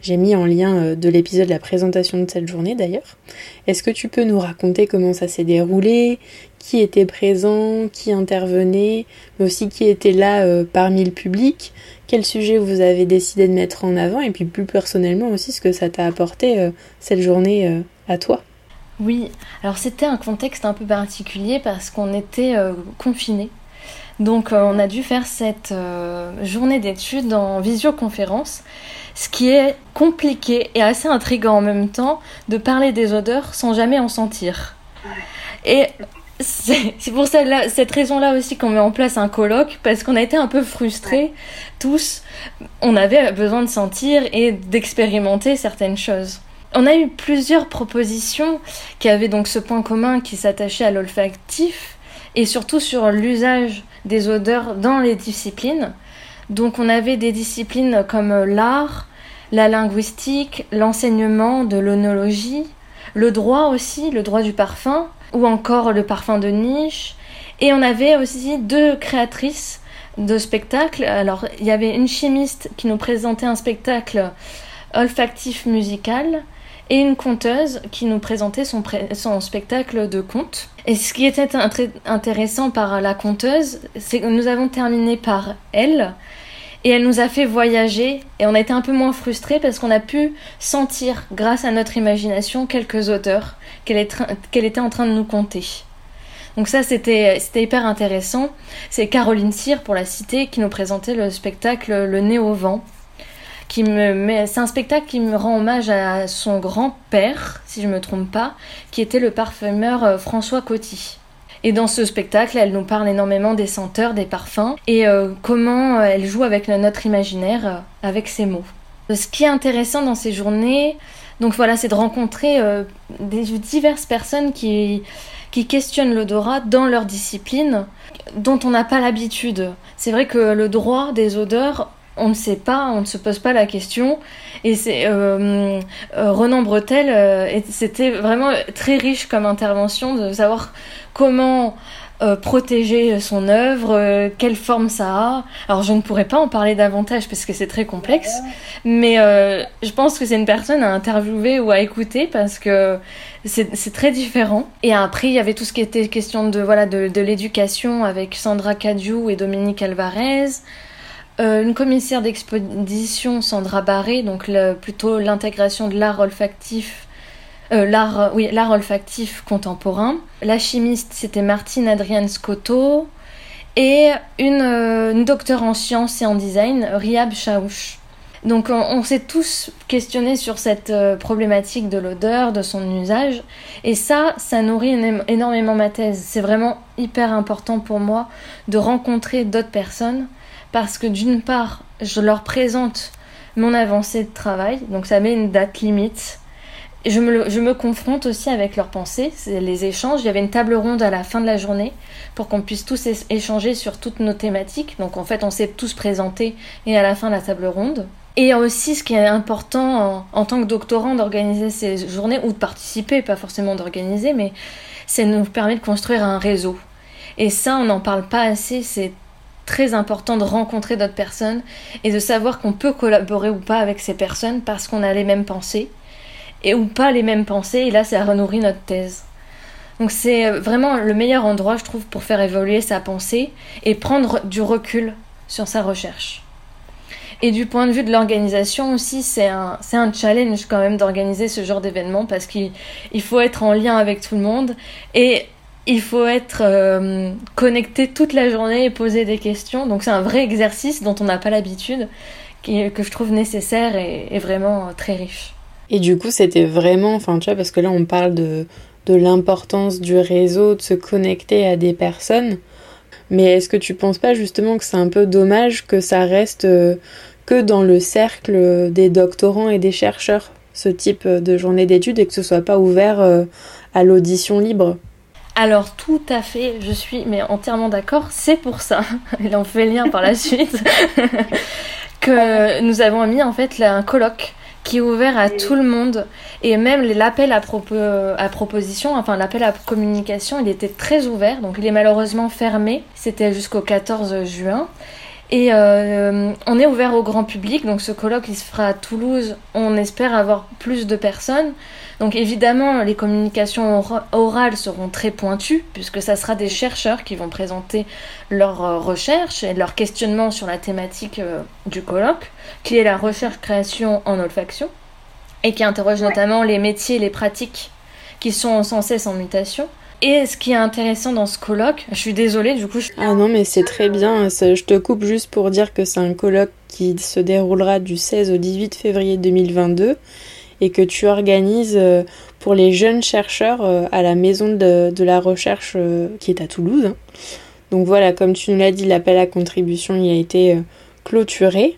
J'ai mis en lien euh, de l'épisode la présentation de cette journée d'ailleurs. Est-ce que tu peux nous raconter comment ça s'est déroulé, qui était présent, qui intervenait, mais aussi qui était là euh, parmi le public, quel sujet vous avez décidé de mettre en avant? Et puis plus personnellement aussi ce que ça t'a apporté euh, cette journée à toi? Oui, alors c'était un contexte un peu particulier parce qu'on était confinés donc euh, on a dû faire cette euh, journée d'études en visioconférence, ce qui est compliqué et assez intriguant en même temps de parler des odeurs sans jamais en sentir. Et c'est pour cette raison-là aussi qu'on met en place un colloque, parce qu'on a été un peu frustrés tous. On avait besoin de sentir et d'expérimenter certaines choses. On a eu plusieurs propositions qui avaient donc ce point commun qui s'attachait à l'olfactif et surtout sur l'usage des odeurs dans les disciplines. Donc on avait des disciplines comme l'art, la linguistique, l'enseignement de l'onologie, le droit aussi, le droit du parfum, ou encore le parfum de niche. Et on avait aussi deux créatrices de spectacles. Alors il y avait une chimiste qui nous présentait un spectacle olfactif musical et une conteuse qui nous présentait son, spectacle de conte. Et ce qui était intéressant par la conteuse, c'est que nous avons terminé par elle et elle nous a fait voyager et on a été un peu moins frustrés parce qu'on a pu sentir, grâce à notre imagination, quelques auteurs qu'elle était en train de nous conter. Donc ça, c'était hyper intéressant. C'est Caroline Cyr, pour la cité, qui nous présentait le spectacle Le nez au vent, c'est un spectacle qui me rend hommage à son grand-père, si je me trompe pas, qui était le parfumeur euh, François Coty. Et dans ce spectacle, elle nous parle énormément des senteurs, des parfums, et euh, comment euh, elle joue avec notre imaginaire, avec ses mots. Ce qui est intéressant dans ces journées, donc voilà, c'est de rencontrer des diverses personnes qui, qui questionnent l'odorat dans leur discipline, dont on n'a pas l'habitude. C'est vrai que le droit des odeurs, on ne sait pas, on ne se pose pas la question. Et c'est euh, euh, Renan Bretel, euh, c'était vraiment très riche comme intervention de savoir comment protéger son œuvre, quelle forme ça a. Alors je ne pourrais pas en parler davantage parce que c'est très complexe, mais je pense que c'est une personne à interviewer ou à écouter parce que c'est très différent. Et après, il y avait tout ce qui était question de voilà de, de l'éducation avec Sandra Cadieu et Dominique Alvarez. Euh, une commissaire d'exposition, Sandra Barré, donc plutôt l'intégration de l'art olfactif, euh, l'art, oui, l'art olfactif contemporain. La chimiste, c'était Martine Adrienne Scotto. Et une, euh, une docteure en sciences et en design, Riab Chaouch. Donc on, s'est tous questionnés sur cette problématique de l'odeur, de son usage. Et ça, ça nourrit énormément ma thèse. C'est vraiment hyper important pour moi de rencontrer d'autres personnes parce que d'une part, je leur présente mon avancée de travail, donc ça met une date limite. Je me, je me confronte aussi avec leurs pensées, les échanges. Il y avait une table ronde à la fin de la journée pour qu'on puisse tous échanger sur toutes nos thématiques. Donc en fait, on s'est tous présentés et à la fin la table ronde. Et aussi, ce qui est important en, en tant que doctorant d'organiser ces journées, ou de participer, pas forcément d'organiser, mais c'est nous permet de construire un réseau. Et ça, on n'en parle pas assez, c'est très important de rencontrer d'autres personnes et de savoir qu'on peut collaborer ou pas avec ces personnes parce qu'on a les mêmes pensées et ou pas les mêmes pensées et là ça renourrit notre thèse. Donc c'est vraiment le meilleur endroit je trouve pour faire évoluer sa pensée et prendre du recul sur sa recherche. Et du point de vue de l'organisation aussi, c'est un, un challenge quand même d'organiser ce genre d'événement parce qu'il faut être en lien avec tout le monde et il faut être euh, connecté toute la journée et poser des questions. Donc c'est un vrai exercice dont on n'a pas l'habitude, que je trouve nécessaire et, vraiment très riche. Et du coup, c'était vraiment, enfin tu vois, parce que là on parle de, de l'importance du réseau, de se connecter à des personnes. Mais est-ce que tu penses pas justement que c'est un peu dommage que ça reste euh, que dans le cercle des doctorants et des chercheurs, ce type de journée d'études, et que ce soit pas ouvert euh, à l'audition libre? Alors tout à fait, je suis mais entièrement d'accord, c'est pour ça. Et on fait lien par la suite. que nous avons mis en fait un colloque qui est ouvert à tout le monde et même l'appel à, à proposition, enfin l'appel à communication, il était très ouvert, donc il est malheureusement fermé, c'était jusqu'au 14 juin. Et euh, on est ouvert au grand public, donc ce colloque il se fera à Toulouse. On espère avoir plus de personnes. Donc évidemment, les communications orales seront très pointues, puisque ça sera des chercheurs qui vont présenter leurs euh, recherches et leurs questionnements sur la thématique euh, du colloque, qui est la recherche-création en olfaction, et qui interroge notamment les métiers et les pratiques qui sont sans cesse en mutation. Et ce qui est intéressant dans ce colloque, je suis désolée du coup. Ah non mais c'est très bien, je te coupe juste pour dire que c'est un colloque qui se déroulera du 16 au 18 février 2022 et que tu organises euh, pour les jeunes chercheurs euh, à la maison de, la recherche euh, qui est à Toulouse. Donc voilà, comme tu nous l'as dit, l'appel à contribution il a été clôturé,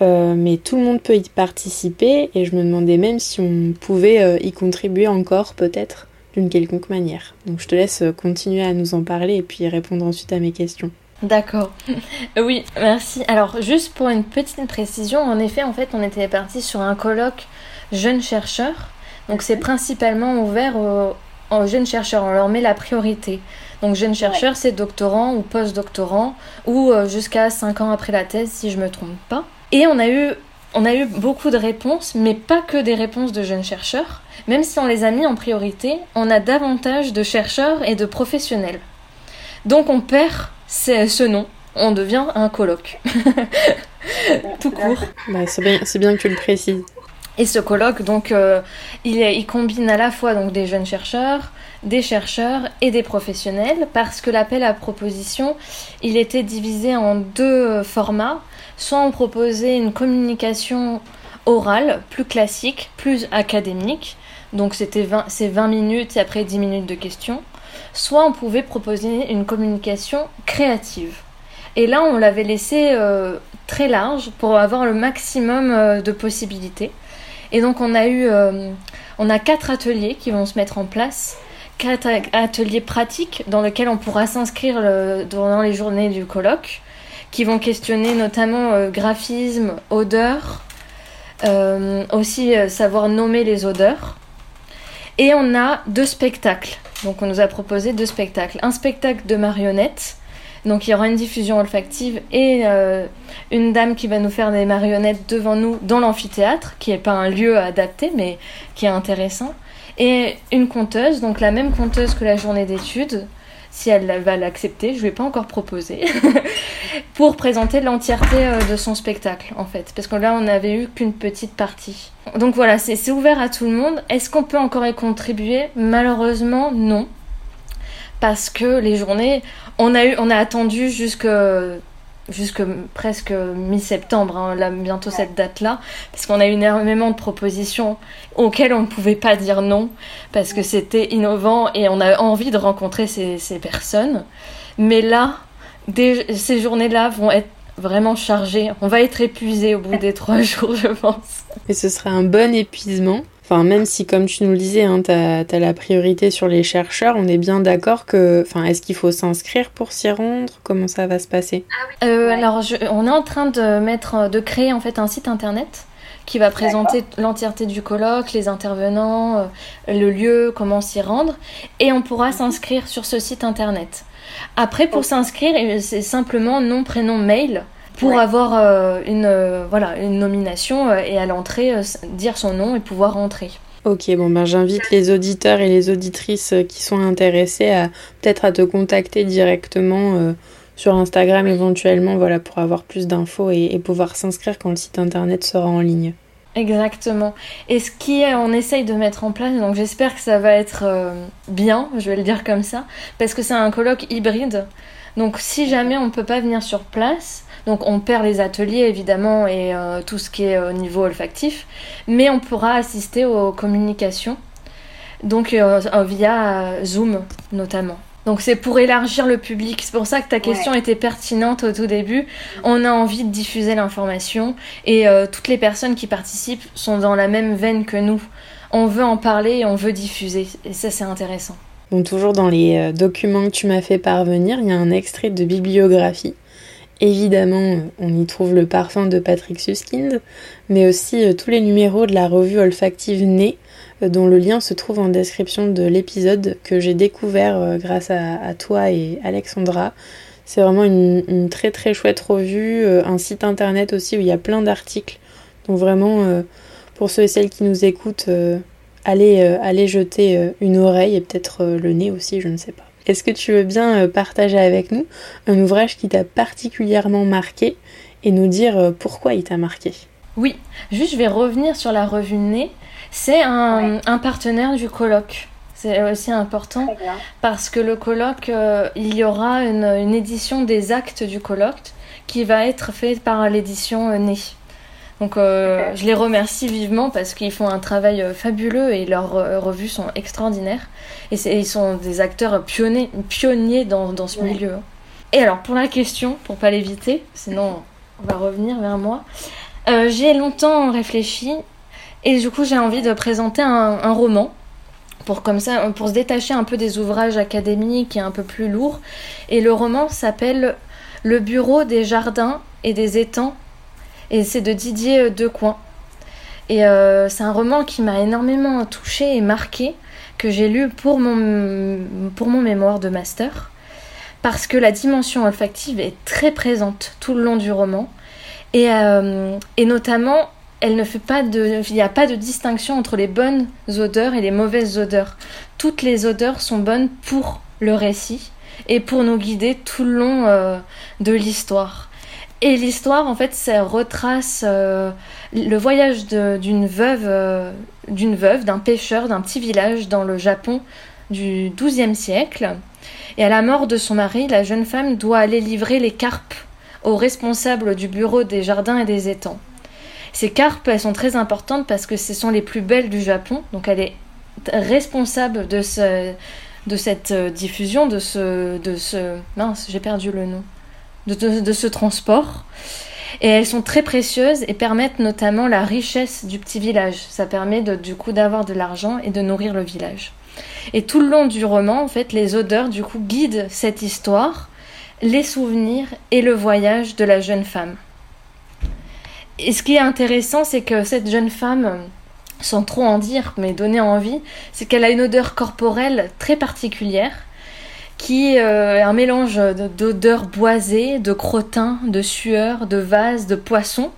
mais tout le monde peut y participer et je me demandais même si on pouvait y contribuer encore peut-être d'une quelconque manière. Donc je te laisse continuer à nous en parler et puis répondre ensuite à mes questions. D'accord. oui, merci. Alors juste pour une petite précision, en effet, en fait, on était parti sur un colloque jeunes chercheurs. Donc c'est principalement ouvert aux, jeunes chercheurs, on leur met la priorité. Donc jeunes chercheurs, c'est doctorants ou post-doctorants ou euh, jusqu'à 5 ans après la thèse si je me trompe pas. Et on a eu on a eu beaucoup de réponses, mais pas que des réponses de jeunes chercheurs. Même si on les a mis en priorité, on a davantage de chercheurs et de professionnels. Donc on perd ce nom, on devient un colloque. Tout court. Bah, c'est bien, bien, que tu le précises. Et ce colloque, donc, euh, il, combine à la fois donc, des jeunes chercheurs, des chercheurs et des professionnels, parce que l'appel à proposition, il était divisé en deux formats. Soit on proposait une communication orale, plus classique, plus académique, donc c'était 20, c'est 20 minutes et après 10 minutes de questions. Soit on pouvait proposer une communication créative. Et là, on l'avait laissé euh, très large pour avoir le maximum euh, de possibilités. Et donc on a eu, euh, on a quatre ateliers qui vont se mettre en place, quatre ateliers pratiques dans lesquels on pourra s'inscrire pendant les journées du colloque, qui vont questionner notamment euh, graphisme, odeur, euh, aussi savoir nommer les odeurs. Et on a deux spectacles. Donc on nous a proposé deux spectacles. Un spectacle de marionnettes donc il y aura une diffusion olfactive et euh, une dame qui va nous faire des marionnettes devant nous dans l'amphithéâtre, qui n'est pas un lieu adapté, mais qui est intéressant. Et une conteuse, donc la même conteuse que la journée d'études, si elle va l'accepter, je ne vais pas encore proposer, pour présenter l'entièreté euh, de son spectacle, en fait. Parce que là, on n'avait eu qu'une petite partie. Donc voilà, c'est ouvert à tout le monde. Est-ce qu'on peut encore y contribuer? Malheureusement, non parce que les journées, on a, eu, on a attendu jusque, jusque presque mi-septembre, hein, là, bientôt cette date-là, parce qu'on a eu énormément de propositions auxquelles on ne pouvait pas dire non, parce que c'était innovant et on a envie de rencontrer ces, ces personnes. Mais là, ces journées-là vont être vraiment chargées. On va être épuisé au bout des trois jours, je pense. Et ce serait un bon épuisement. Enfin, même si, comme tu nous le disais, hein, tu as, la priorité sur les chercheurs, on est bien d'accord que. Enfin, est-ce qu'il faut s'inscrire pour s'y rendre? Comment ça va se passer? Euh, Alors, on est en train de, mettre, de créer en fait un site internet qui va présenter l'entièreté du colloque, les intervenants, euh, le lieu, comment s'y rendre, et on pourra s'inscrire sur ce site internet. Après, pour s'inscrire, c'est simplement nom, prénom, mail pour avoir euh, une, euh, voilà, une nomination euh, et à l'entrée dire son nom et pouvoir rentrer. Ok, bon ben j'invite les auditeurs et les auditrices qui sont intéressés à peut-être à te contacter directement sur Instagram éventuellement, voilà, pour avoir plus d'infos et, pouvoir s'inscrire quand le site internet sera en ligne. Exactement. Et ce qui est, on essaye de mettre en place, donc j'espère que ça va être bien, je vais le dire comme ça, parce que c'est un colloque hybride. Donc si jamais on ne peut pas venir sur place, donc on perd les ateliers évidemment et euh, tout ce qui est au niveau olfactif, mais on pourra assister aux communications, donc euh, via Zoom notamment. Donc c'est pour élargir le public. C'est pour ça que ta question était pertinente au tout début. On a envie de diffuser l'information et euh, toutes les personnes qui participent sont dans la même veine que nous. On veut en parler et on veut diffuser. Et ça c'est intéressant. Donc toujours dans les documents que tu m'as fait parvenir, il y a un extrait de bibliographie évidemment, on y trouve le parfum de Patrick Suskind, mais aussi tous les numéros de la revue olfactive Nez, dont le lien se trouve en description de l'épisode que j'ai découvert grâce à, toi et Alexandra. C'est vraiment une, très très chouette revue, un site internet aussi où il y a plein d'articles. Donc vraiment, pour ceux et celles qui nous écoutent, allez, allez jeter une oreille et peut-être le nez aussi, je ne sais pas. Est-ce que tu veux bien euh, partager avec nous un ouvrage qui t'a particulièrement marqué et nous dire euh, pourquoi il t'a marqué? Oui, juste je vais revenir sur la revue Nez. C'est un, partenaire du colloque. C'est aussi important parce que le colloque, euh, il y aura une, édition des actes du colloque qui va être faite par l'édition Nez. Donc euh, je les remercie vivement parce qu'ils font un travail euh, fabuleux et leurs euh, revues sont extraordinaires. Et, ils sont des acteurs pionniers, pionniers dans, dans ce milieu. Et alors pour la question, pour pas l'éviter, sinon on va revenir vers moi, j'ai longtemps réfléchi et du coup j'ai envie de présenter un, un, roman pour comme ça pour se détacher un peu des ouvrages académiques et un peu plus lourds. Et le roman s'appelle Le bureau des jardins et des étangs et c'est de Didier euh, Decoing. Et euh, c'est un roman qui m'a énormément touchée et marqué, que j'ai lu pour mon, pour mon mémoire de master, parce que la dimension olfactive est très présente tout le long du roman, et, euh, et notamment, elle ne fait pas de, il n'y a pas de distinction entre les bonnes odeurs et les mauvaises odeurs. Toutes les odeurs sont bonnes pour le récit et pour nous guider tout le long de l'histoire. Et l'histoire, en fait, ça retrace euh, le voyage d'une veuve, euh, d'une veuve, d'un pêcheur d'un petit village dans le Japon du XIIe siècle. Et à la mort de son mari, la jeune femme doit aller livrer les carpes aux responsables du bureau des jardins et des étangs. Ces carpes, elles sont très importantes parce que ce sont les plus belles du Japon. Donc elle est responsable de, de cette euh, diffusion, de ce, de ce... Mince, j'ai perdu le nom de, ce transport. Et elles sont très précieuses et permettent notamment la richesse du petit village. Ça permet du coup d'avoir de l'argent et de nourrir le village. Et tout le long du roman, en fait, les odeurs du coup guident cette histoire, les souvenirs et le voyage de la jeune femme. Et ce qui est intéressant, c'est que cette jeune femme, sans trop en dire, mais donner envie, c'est qu'elle a une odeur corporelle très particulière qui euh, est un mélange d'odeurs boisées, de crottins, de sueur, de vases, de poissons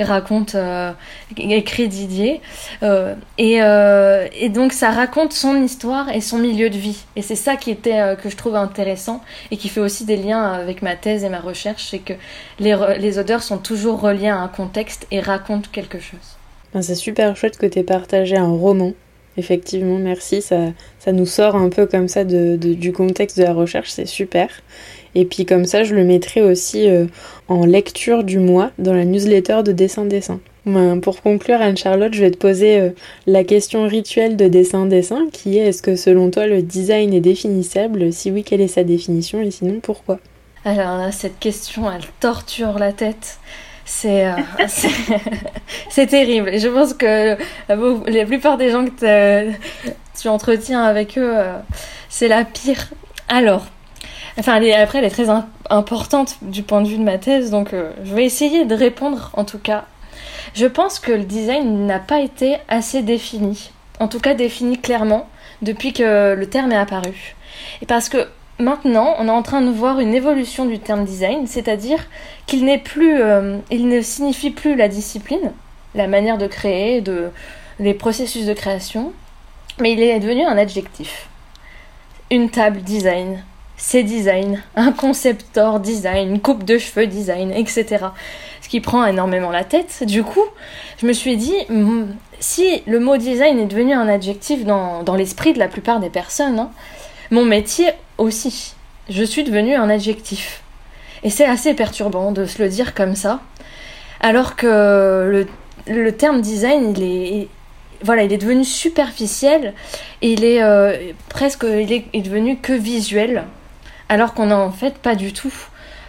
raconte euh, écrit Didier. Euh, et, et, donc ça raconte son histoire et son milieu de vie. Et c'est ça qui était que je trouve intéressant et qui fait aussi des liens avec ma thèse et ma recherche c'est que les, les, odeurs sont toujours reliées à un contexte et racontent quelque chose. Ben, c'est super chouette que tu aies partagé un roman Effectivement, merci. Ça, nous sort un peu comme ça du contexte de la recherche, c'est super. Et puis comme ça, je le mettrai aussi euh, en lecture du mois dans la newsletter de Dessin Dessin. Ben, pour conclure, Anne-Charlotte, je vais te poser euh, la question rituelle de Dessin Dessin, qui est est-ce que selon toi le design est définissable? Si oui, quelle est sa définition? Et sinon pourquoi? Alors là, cette question, elle torture la tête. Euh, c'est terrible. Je pense que la plupart des gens que tu entretiens avec eux, euh, c'est la pire. Alors, enfin, après, elle est très importante du point de vue de ma thèse, donc euh, je vais essayer de répondre en tout cas. Je pense que le design n'a pas été assez défini, en tout cas défini clairement, depuis que le terme est apparu. Et parce que Maintenant, on est en train de voir une évolution du terme design, c'est-à-dire qu'il n'est plus, euh, il ne signifie plus la discipline, la manière de créer, de, les processus de création, mais il est devenu un adjectif. Une table design, c'est design, un conceptor design, une coupe de cheveux design, etc. Ce qui prend énormément la tête. Du coup, je me suis dit, hmm, si le mot design est devenu un adjectif dans, dans l'esprit de la plupart des personnes, hein, mon métier aussi. Je suis devenue un adjectif. Et c'est assez perturbant de se le dire comme ça. Alors que le, terme design, il est, voilà, il est devenu superficiel et il est euh, presque il est, devenu que visuel. Alors qu'on n'a en fait pas du tout.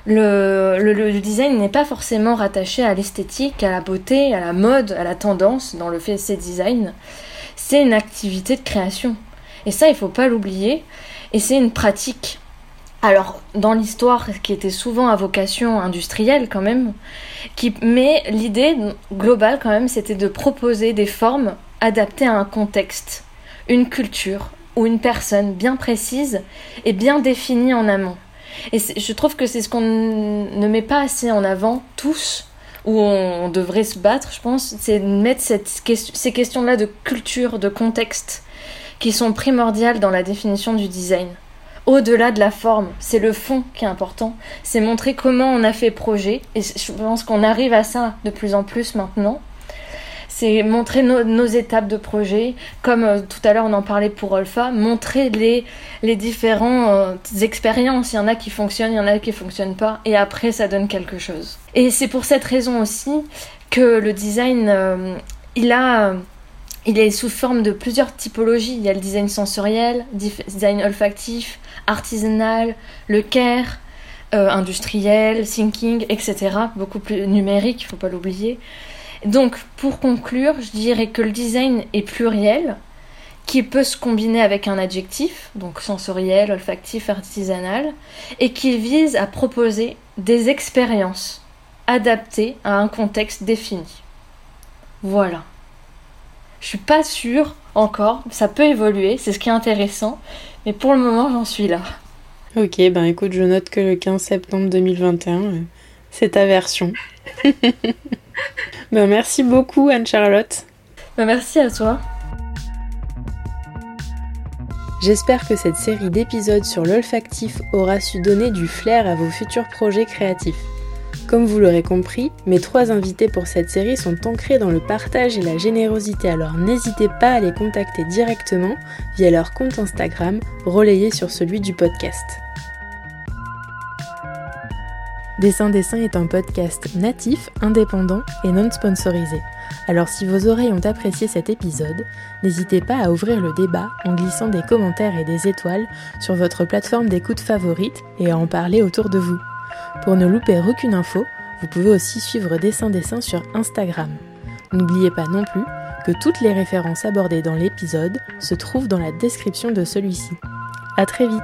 Le, design n'est pas forcément rattaché à l'esthétique, à la beauté, à la mode, à la tendance dans le fait design. C'est une activité de création. Et ça, il faut pas l'oublier. Et c'est une pratique. alors dans l'histoire qui était souvent à vocation industrielle quand même, qui, mais l'idée globale quand même c'était de proposer des formes adaptées à un contexte, une culture ou une personne bien précise et bien définie en amont. Et je trouve que c'est ce qu'on ne met pas assez en avant tous, où on devrait se battre, je pense, c'est de mettre ces questions-là de culture, de contexte, qui sont primordiales dans la définition du design au-delà de la forme. C'est le fond qui est important. C'est montrer comment on a fait projet. Et je pense qu'on arrive à ça de plus en plus maintenant. C'est montrer nos étapes de projet, comme euh, tout à l'heure on en parlait pour Alpha, montrer les, les différentes euh, expériences. Il y en a qui fonctionnent, il y en a qui fonctionnent pas, et après ça donne quelque chose. Et c'est pour cette raison aussi que le design, euh, il a il est sous forme de plusieurs typologies. Il y a le design sensoriel, design olfactif, artisanal, le care, euh, industriel, thinking, etc. Beaucoup plus numérique, il ne faut pas l'oublier. Donc, pour conclure, je dirais que le design est pluriel, qui peut se combiner avec un adjectif, donc sensoriel, olfactif, artisanal, et qui vise à proposer des expériences adaptées à un contexte défini. Voilà. Je suis pas sûre encore, ça peut évoluer, c'est ce qui est intéressant, mais pour le moment j'en suis là. Ok, ben écoute, je note que le 15 septembre 2021, euh, c'est ta version. ben merci beaucoup Anne-Charlotte. Ben merci à toi. J'espère que cette série d'épisodes sur l'olfactif aura su donner du flair à vos futurs projets créatifs. Comme vous l'aurez compris, mes trois invités pour cette série sont ancrés dans le partage et la générosité, alors n'hésitez pas à les contacter directement via leur compte Instagram relayé sur celui du podcast. Dessin Dessin est un podcast natif, indépendant et non sponsorisé. Alors si vos oreilles ont apprécié cet épisode, n'hésitez pas à ouvrir le débat en glissant des commentaires et des étoiles sur votre plateforme d'écoute favorite et à en parler autour de vous. Pour ne louper aucune info, vous pouvez aussi suivre Dessin Dessin sur Instagram. N'oubliez pas non plus que toutes les références abordées dans l'épisode se trouvent dans la description de celui-ci. A très vite